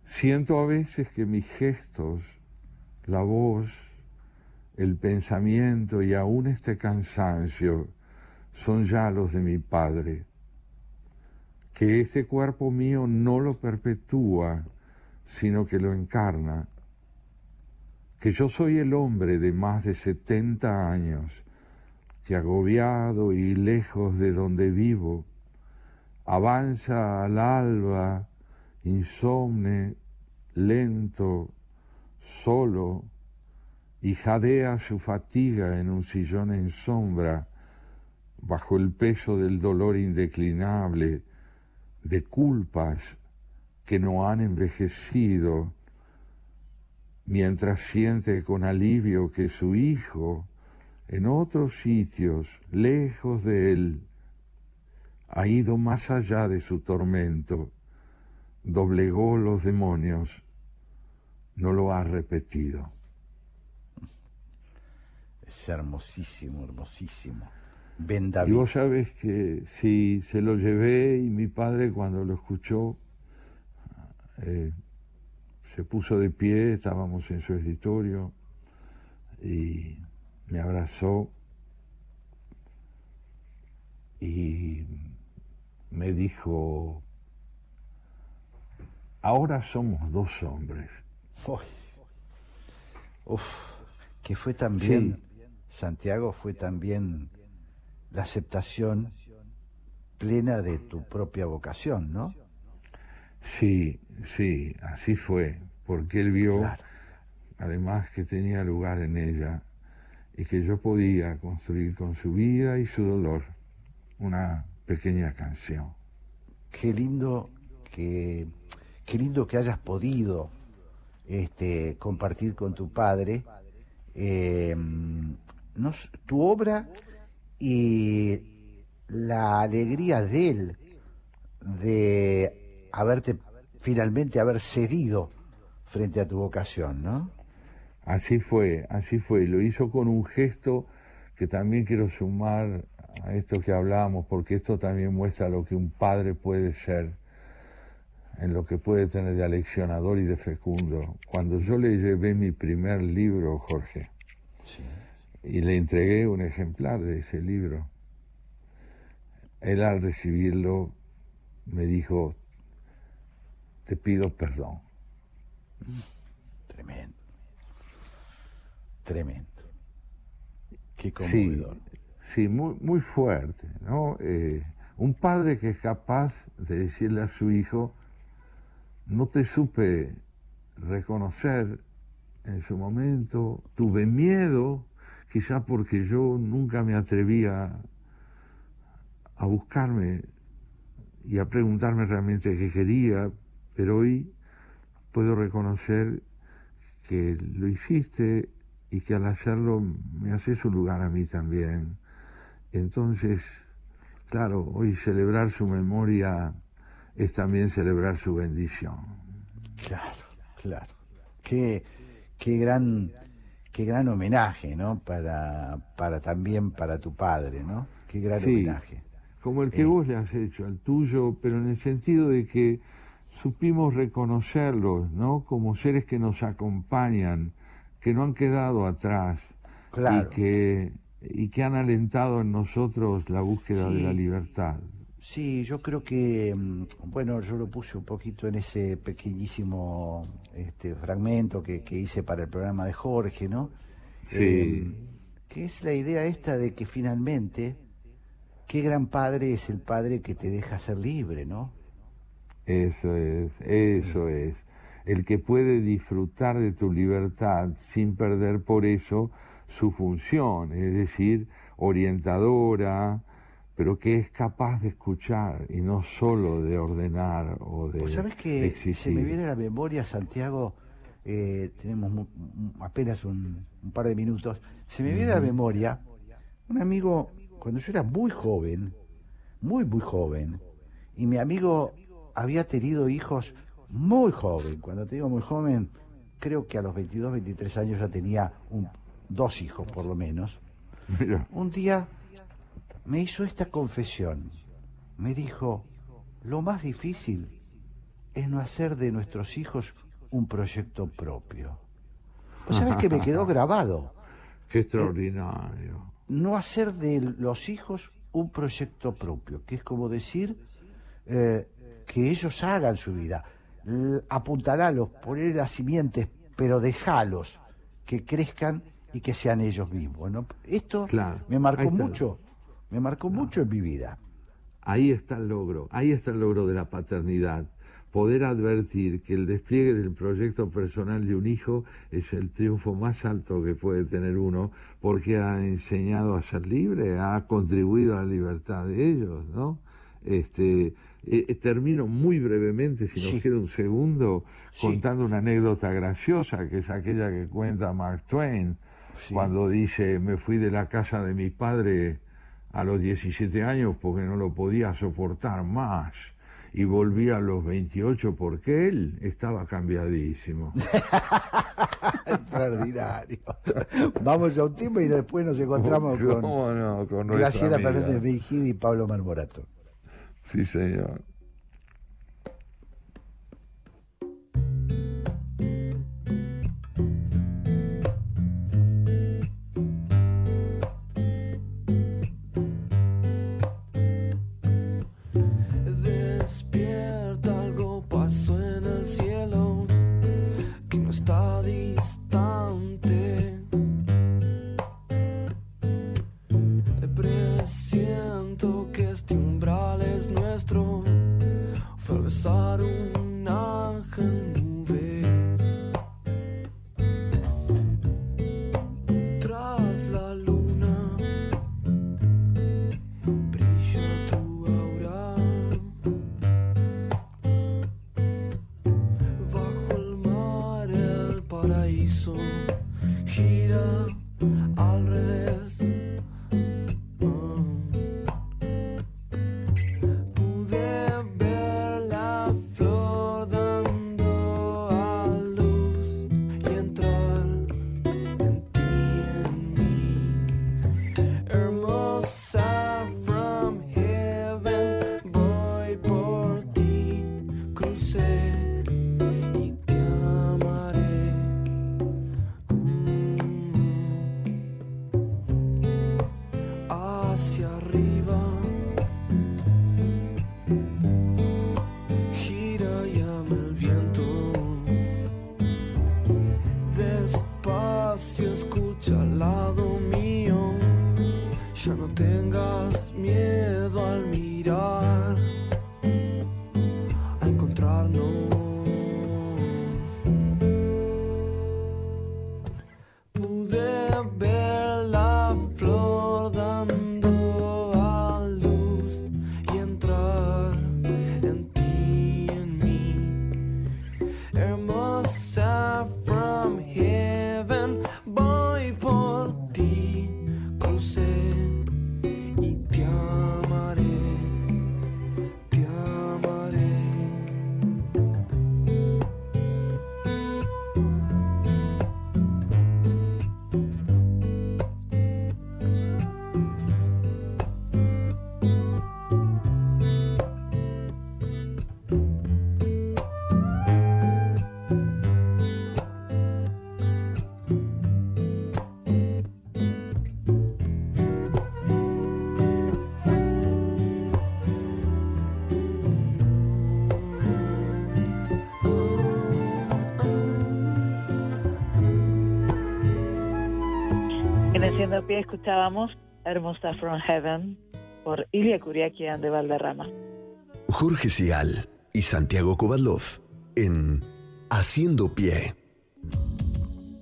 siento a veces que mis gestos, la voz, el pensamiento y aún este cansancio son ya los de mi Padre. Que este cuerpo mío no lo perpetúa, sino que lo encarna, que yo soy el hombre de más de setenta años, que agobiado y lejos de donde vivo, avanza al alba, insomne, lento, solo, y jadea su fatiga en un sillón en sombra, bajo el peso del dolor indeclinable, de culpas que no han envejecido, mientras siente con alivio que su hijo, en otros sitios, lejos de él, ha ido más allá de su tormento, doblegó los demonios, no lo ha repetido. Es hermosísimo, hermosísimo. Y vos sabes que sí, se lo llevé y mi padre cuando lo escuchó eh, se puso de pie, estábamos en su escritorio y me abrazó y me dijo, ahora somos dos hombres. Uf, que fue también, Santiago fue también la aceptación plena de tu propia vocación, ¿no? Sí, sí, así fue, porque él vio además que tenía lugar en ella y que yo podía construir con su vida y su dolor una pequeña canción. Qué lindo que, qué lindo que hayas podido este, compartir con tu padre eh, tu obra y la alegría de él de haberte finalmente haber cedido frente a tu vocación, ¿no? Así fue, así fue. Lo hizo con un gesto que también quiero sumar a esto que hablamos, porque esto también muestra lo que un padre puede ser, en lo que puede tener de aleccionador y de fecundo. Cuando yo le llevé mi primer libro, Jorge, y le entregué un ejemplar de ese libro. Él al recibirlo me dijo, te pido perdón. Tremendo. Tremendo. Qué conmovedor. Sí, muy, muy fuerte, ¿no? Eh, un padre que es capaz de decirle a su hijo, no te supe reconocer en su momento, tuve miedo, quizá porque yo nunca me atrevía a buscarme y a preguntarme realmente qué quería, pero hoy puedo reconocer que lo hiciste y que al hacerlo me hace su lugar a mí también. Entonces, claro, hoy celebrar su memoria es también celebrar su bendición. Claro, claro. Qué, qué gran qué gran homenaje, ¿no? Para, para también para tu padre, ¿no? Qué gran homenaje. Como el que eh. vos le has hecho al tuyo, pero en el sentido de que supimos reconocerlos, ¿no? Como seres que nos acompañan, que no han quedado atrás. Claro. Y que, y que han alentado en nosotros la búsqueda de Sí. la libertad. Sí, yo creo que, mm, bueno, yo lo puse un poquito en ese pequeñísimo este, fragmento que, que hice para el programa de Jorge, ¿no? Sí. Eh, que es la idea esta de que finalmente, qué gran padre es el padre que te deja ser libre, ¿no? Eso es, eso es. El que puede disfrutar de tu libertad sin perder por eso su función, es decir, orientadora, pero que es capaz de escuchar y no solo de ordenar o de Vos sabés que se me viene a la memoria, Santiago, eh, tenemos apenas un, un par de minutos, se me viene a la memoria un amigo, cuando yo era muy joven, muy, muy joven, y mi amigo había tenido hijos muy joven, cuando te digo muy joven, creo que a los 22, 23 años ya tenía un- dos hijos por lo menos. Mira. Un día me hizo esta confesión. Me dijo, lo más difícil es no hacer de nuestros hijos un proyecto propio. ¿Vos sabés que me quedó grabado? [laughs] Qué extraordinario. No hacer de los hijos un proyecto propio, que es como decir eh, que ellos hagan su vida. Apuntalalos, poner las simientes, pero dejalos que crezcan y que sean ellos mismos. ¿no? Esto Claro, me marcó mucho, me marcó mucho en mi vida. Ahí está el logro, ahí está el logro de la paternidad. Poder advertir que el despliegue del proyecto personal de un hijo es el triunfo más alto que puede tener uno, porque ha enseñado a ser libre, ha contribuido a la libertad de ellos, ¿no? Este, eh, eh, termino muy brevemente, si nos Sí. queda un segundo, contando una anécdota graciosa, que es aquella que cuenta Mark Twain, cuando dice, me fui de la casa de mi padre a los 17 años porque no lo podía soportar más. Y volví a los 28 porque él estaba cambiadísimo. [laughs] Extraordinario. Vamos a un tema y después nos encontramos con [laughs] ¿Cómo no? Con Graciela. Fernández Vigil y Pablo Marmorato. Sí, señor. Escuchábamos Hermosa from Heaven por Ilia Kuriakian de Valderrama. Jorge Sigal y Santiago Kovadlov en Haciendo Pie.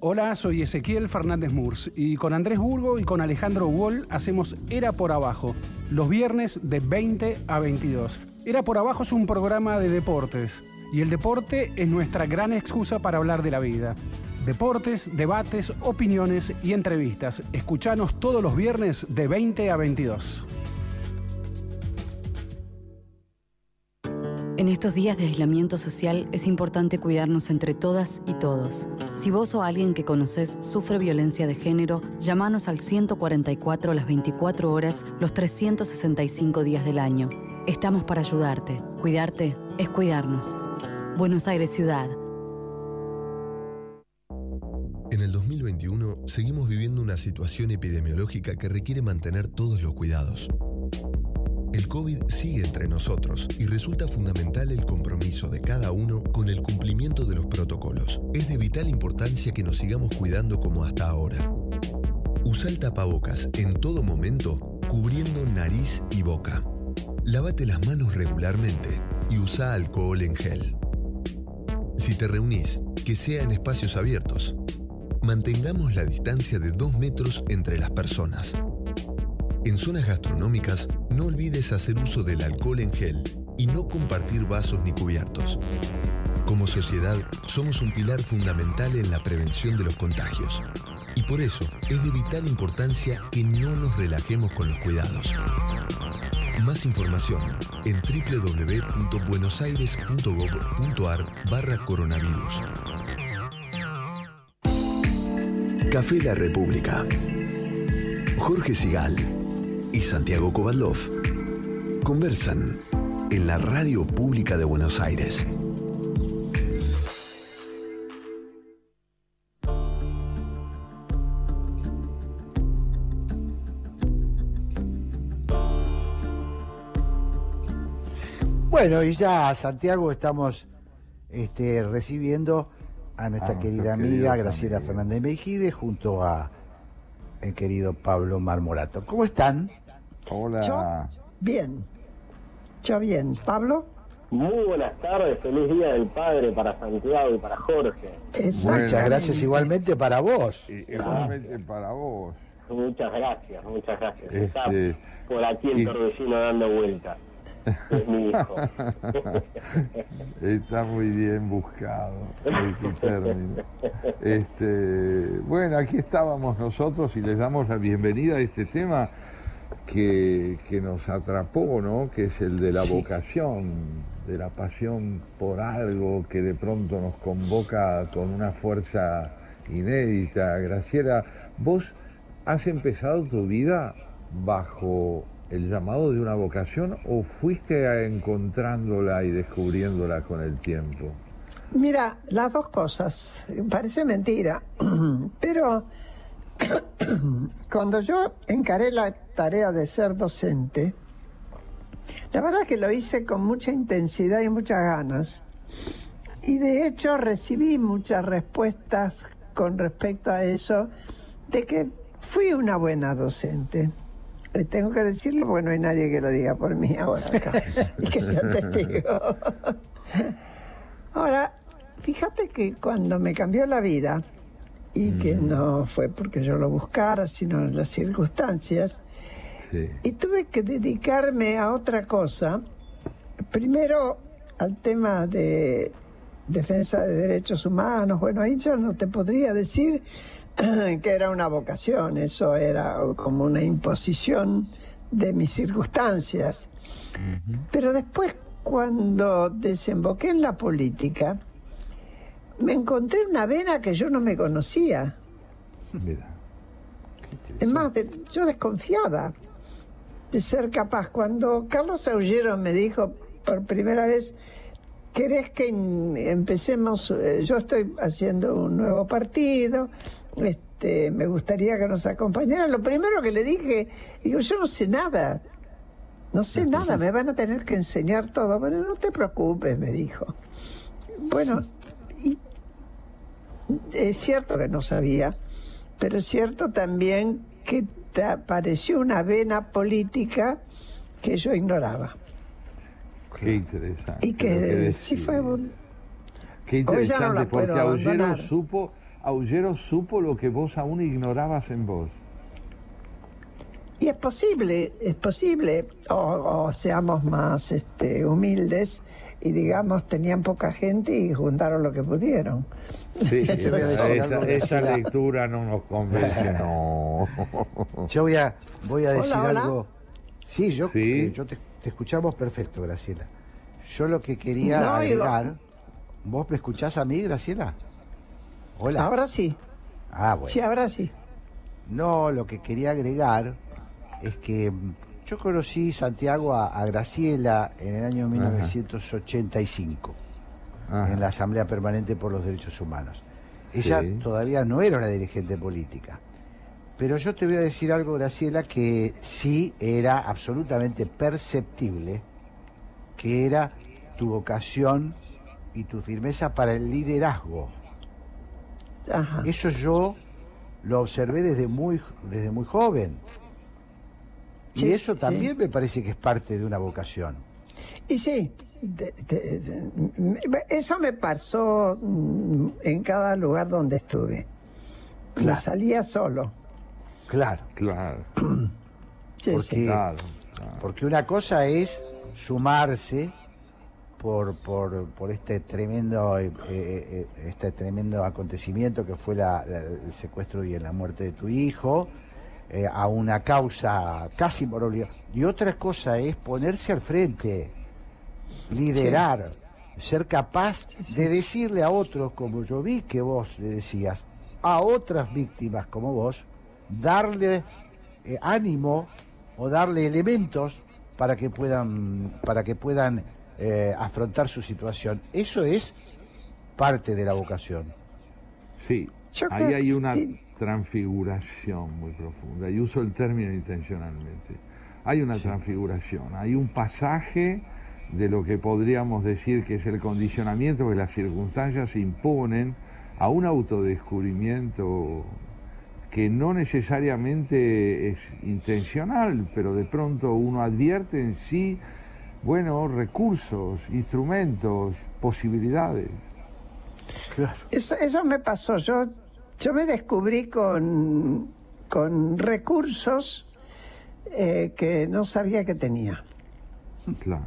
Hola, soy Ezequiel Fernández Murs y con Andrés Burgo y con Alejandro Wall hacemos Era por Abajo, los viernes de 20 a 22. Era por Abajo es un programa de deportes y el deporte es nuestra gran excusa para hablar de la vida. Deportes, debates, opiniones y entrevistas. Escuchanos todos los viernes de 20 a 22. En estos días de aislamiento social es importante cuidarnos entre todas y todos. Si vos o alguien que conoces sufre violencia de género, llámanos al 144 las 24 horas, los 365 días del año. Estamos para ayudarte. Cuidarte es cuidarnos. Buenos Aires Ciudad. En el 2021 seguimos viviendo una situación epidemiológica que requiere mantener todos los cuidados. El COVID sigue entre nosotros y resulta fundamental el compromiso de cada uno con el cumplimiento de los protocolos. Es de vital importancia que nos sigamos cuidando como hasta ahora. Usa el tapabocas en todo momento, cubriendo nariz y boca. Lávate las manos regularmente y usa alcohol en gel. Si te reunís, que sea en espacios abiertos. Mantengamos la distancia de 2 metros entre las personas. En zonas gastronómicas, no olvides hacer uso del alcohol en gel y no compartir vasos ni cubiertos. Como sociedad, somos un pilar fundamental en la prevención de los contagios. Y por eso es de vital importancia que no nos relajemos con los cuidados. Más información en www.buenosaires.gov.ar barra coronavirus. Café La República. Jorge Sigal y Santiago Kovadlov conversan en la radio pública de Buenos Aires. Bueno, y ya Santiago estamos este, recibiendo a nuestra A querida amiga Graciela. Fernández Mejide junto a el querido Pablo Marmorato. ¿Cómo están? Hola. Yo, bien. Yo bien. ¿Pablo? Muy buenas tardes, feliz Día del Padre para Santiago y para Jorge. Muchas gracias igualmente para vos. Igualmente para vos. Muchas gracias, muchas gracias. Este, Está por aquí el y- torbellino dando vueltas. Es mi hijo. Está muy bien buscado ese término. Este, bueno, aquí estábamos nosotros y les damos la bienvenida a este tema que, que nos atrapó, ¿no? Que es el de la Sí. vocación, de la pasión por algo que de pronto nos convoca con una fuerza inédita. Graciela, vos has empezado tu vida bajo el llamado de una vocación o fuiste encontrándola y descubriéndola con el tiempo? Mira, las dos cosas. Parece mentira, [clears throat] pero [clears throat] cuando yo encaré la tarea de ser docente, la verdad que lo hice con mucha intensidad y muchas ganas. Y de hecho recibí muchas respuestas con respecto a eso, de que fui una buena docente. Eh, Tengo que decirlo porque no hay nadie que lo diga por mí ahora acá, y [laughs] [laughs] que sea testigo. Ahora, fíjate que cuando me cambió la vida, y que no fue porque yo lo buscara, sino en las circunstancias, y tuve que dedicarme a otra cosa, primero al tema de defensa de derechos humanos, bueno, ahí yo no te podría decir [clears throat] que era una vocación, eso era como una imposición de mis circunstancias. Pero después, cuando desemboqué en la política, me encontré una vena que yo no me conocía. Mira. Es más, de- yo desconfiaba de ser capaz. Cuando Carlos Aullero me dijo por primera vez, ¿querés que empecemos? Eh, Yo estoy haciendo un nuevo partido, este, me gustaría que nos acompañara. Lo primero que le dije, digo, yo no sé nada, no sé nada, me van a tener que enseñar todo. Bueno, no te preocupes, me dijo. Bueno, y es cierto que no sabía, pero es cierto también que te apareció una vena política que yo ignoraba. Qué interesante. Y lo que sí fue... un- Qué Hoy ya no interesante, porque puedo Aullero abandonar. supo, Aullero supo lo que vos aún ignorabas en vos. Y es posible, es posible, o, o seamos más este, humildes y digamos, tenían poca gente y juntaron lo que pudieron. Sí, [laughs] Eso esa, es esa- lectura no nos convence, no. [laughs] Yo voy a, voy a Hola, decir hola. algo. Sí, yo, eh, yo te, te escuchamos perfecto, Graciela. Yo lo que quería No. ¿Vos me escuchás a mí, Graciela? Hola. Ahora sí, Ah, bueno. sí, ahora sí. No, lo que quería agregar es que mm, yo conocí Santiago a, a Graciela en el año 1985, Ajá. en la Asamblea Permanente por los Derechos Humanos. Ella Sí. todavía no era una dirigente política. Pero yo te voy a decir algo, Graciela, que sí era absolutamente perceptible, que era tu vocación y tu firmeza para el liderazgo. Ajá. Eso yo lo observé desde muy, desde muy joven. Y eso sí. también me parece que es parte de una vocación. Y sí, de- de- de- eso me pasó mm, en cada lugar donde estuve. Me Claro. salía solo. Claro. Claro. [clears throat] Sí, porque, sí. Claro, porque una cosa es sumarse por, por, por este tremendo eh, eh, eh, este tremendo acontecimiento que fue la- la- el secuestro y la muerte de tu hijo eh, a una causa casi por obligación y otra cosa es ponerse al frente liderar ser capaz de decirle a otros como yo vi que vos le decías a otras víctimas como vos darle ánimo o darle elementos para que puedan para que puedan eh, afrontar su situación. Eso es parte de la vocación. Sí, ahí hay una transfiguración muy profunda, y uso el término intencionalmente. Hay una transfiguración, hay un pasaje de lo que podríamos decir que es el condicionamiento que las circunstancias imponen a un autodescubrimiento que no necesariamente es intencional, pero de pronto uno advierte en sí, bueno, recursos, instrumentos, posibilidades. Eso, eso me pasó. Yo, yo me descubrí con, con recursos eh, que no sabía que tenía. Claro.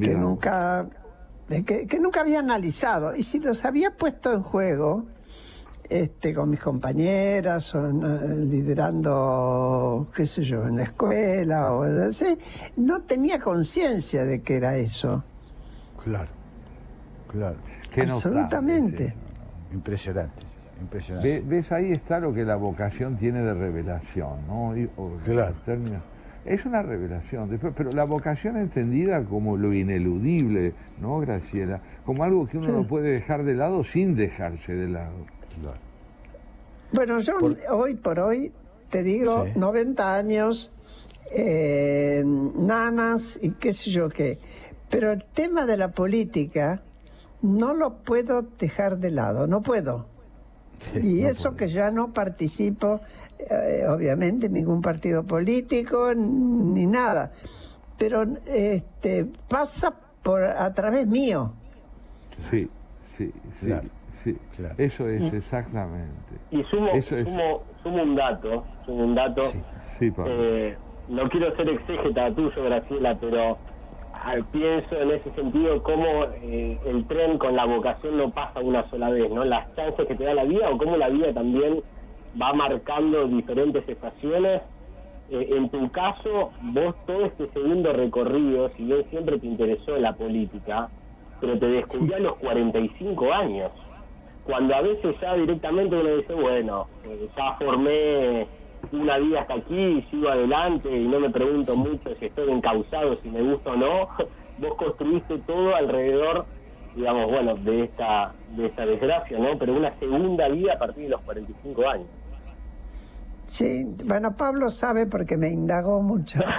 que nunca que, que nunca había analizado y si los había puesto en juego este con mis compañeras o liderando qué sé yo en la escuela o así, no tenía conciencia de que era eso Claro, claro. Qué absolutamente. Impresionante, impresionante. Ve- ¿Ves? Ahí está lo que la vocación tiene de revelación, ¿no? Y- o- Claro. términos- Es una revelación, después, pero la vocación entendida como lo ineludible, ¿no, Graciela? Como algo que uno Sí. no puede dejar de lado sin dejarse de lado. Bueno, yo hoy por hoy te digo, Sí. 90 años, eh, nanas y qué sé yo qué. Pero el tema de la política no lo puedo dejar de lado, no puedo. y eso que ya no participo, eh, obviamente, en ningún partido político ni nada. Pero este, pasa por a través mío. Sí, sí, sí, Claro, sí. Eso es exactamente. Y sumo, Eso es- sumo, sumo un dato, sumo un dato. Sí. Eh, no quiero ser exégeta tuyo, Graciela, pero ah, pienso en ese sentido cómo eh, el tren con la vocación no pasa una sola vez, ¿no? Las chances que te da la vida o cómo la vida también va marcando diferentes estaciones. Eh, en tu caso, vos todo este segundo recorrido, si bien siempre te interesó la política, pero te descubrió a los 45 años cuando a veces ya directamente uno dice, bueno, eh, ya formé una vida hasta aquí y sigo adelante y no me pregunto mucho si estoy encausado, si me gusta o no, [laughs] vos construiste todo alrededor, digamos, bueno, de esta, de esta desgracia, ¿no? Pero una segunda vida a partir de los 45 años. Sí, bueno, Pablo sabe porque me indagó mucho. [laughs]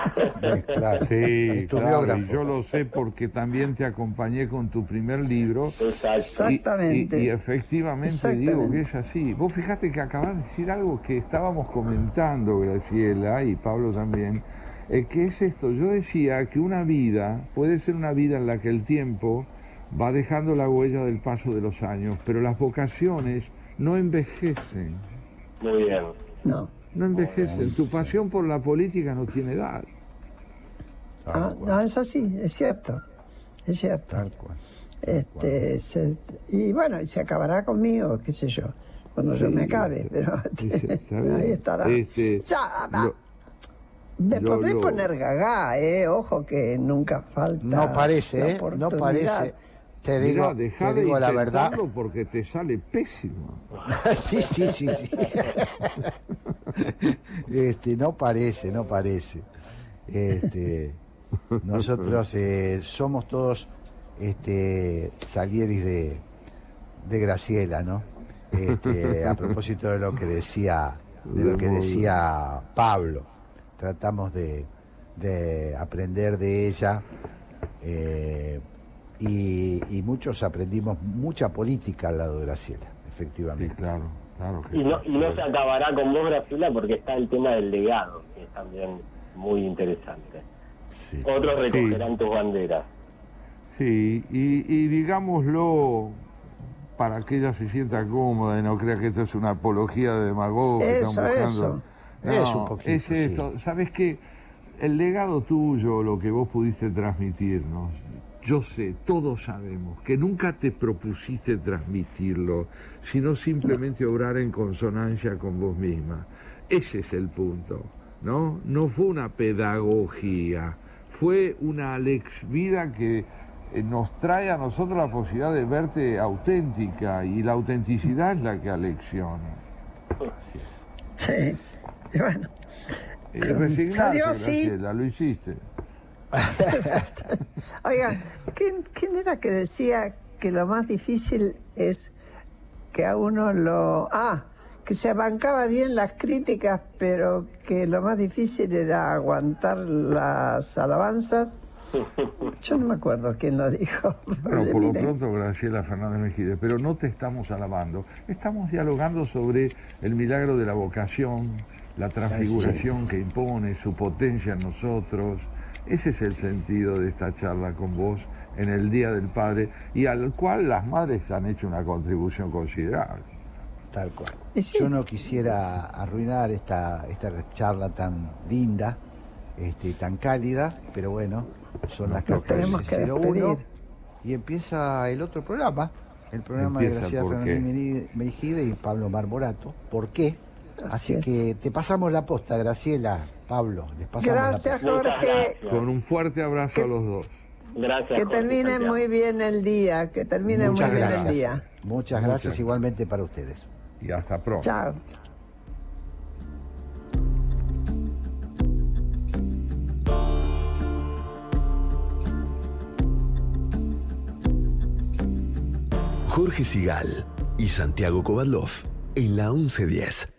Claro, sí, tu claro, biógrafo. y yo lo sé porque también te acompañé con tu primer libro. Exactamente. Y, y efectivamente digo que es así. Vos fijate que acabas de decir algo que estábamos comentando, Graciela y Pablo también, eh, que es esto. Yo decía que una vida puede ser una vida en la que el tiempo va dejando la huella del paso de los años, pero las vocaciones no envejecen. Muy bien. No. No envejecen. Tu pasión por la política no tiene edad. Ah, no, es así, es cierto. Es cierto. Este, se- y bueno, y se acabará conmigo, qué sé yo, cuando yo me acabe, pero Está bien. ahí estará. Este, Ya, ah, lo- me lo- podré lo- poner gagá, eh, ojo que nunca falta. No parece, la ¿eh? No parece. Te digo, Mirá, te de digo la verdad. porque te sale pésimo. [laughs] sí, sí, sí, sí. [laughs] este, no parece, no parece. Este, nosotros eh, somos todos este, salieris de, de Graciela, ¿no? Este, a propósito de lo que decía, de lo que decía Pablo, tratamos de, de aprender de ella. eh, y, y muchos aprendimos mucha política al lado de Graciela, efectivamente. claro, claro Y no, y no se acabará con vos, Graciela, porque está el tema del legado, que es también muy interesante. Otros Sí. recogerán tus banderas. Sí, y, y digámoslo para que ella se sienta cómoda y no crea que esto es una apología de demagogo. que Eso, eso. No, Es un poquito, Es esto. Sabes que el legado tuyo, lo que vos pudiste transmitirnos, yo sé, todos sabemos que nunca te propusiste transmitirlo, sino simplemente obrar en consonancia con vos misma. Ese es el punto, ¿no? No fue una pedagogía, fue una Alex vida que eh, nos trae a nosotros la posibilidad de verte auténtica y la autenticidad es la que alecciona. Sí, y bueno. Y resignarse, Salió así. Lo hiciste. [laughs] Oiga, ¿quién, quién era que decía que lo más difícil es que a uno lo... Ah, que se bancaba bien las críticas, pero que lo más difícil era aguantar las alabanzas? [laughs] Yo no me acuerdo quién lo dijo. [laughs] Bueno, por lo pronto, Graciela Fernández Mejide, pero no te estamos alabando, estamos dialogando sobre el milagro de la vocación, la transfiguración que impone, su potencia en nosotros. Ese es el sentido de esta charla con vos en el Día del Padre y al cual las madres han hecho una contribución considerable. Tal cual. Yo no quisiera arruinar esta, esta charla tan linda, este, tan cálida, pero bueno, son las Nos tenemos que 14.01 despedir. y empieza el otro programa, el programa de Graciela ¿por Fernández Mejide y Pablo Marmorato. ¿Por qué? Así Así, es. que te pasamos la posta, Graciela, Pablo. Les pasamos Gracias, la posta. Jorge. Con un fuerte abrazo a los dos. Gracias. Que termine muy bien el día, que termine Muchas muy bien gracias. el día. Muchas gracias igualmente para ustedes. Y hasta pronto. Chao. Jorge Sigal y Santiago Kovadlov en la 1110.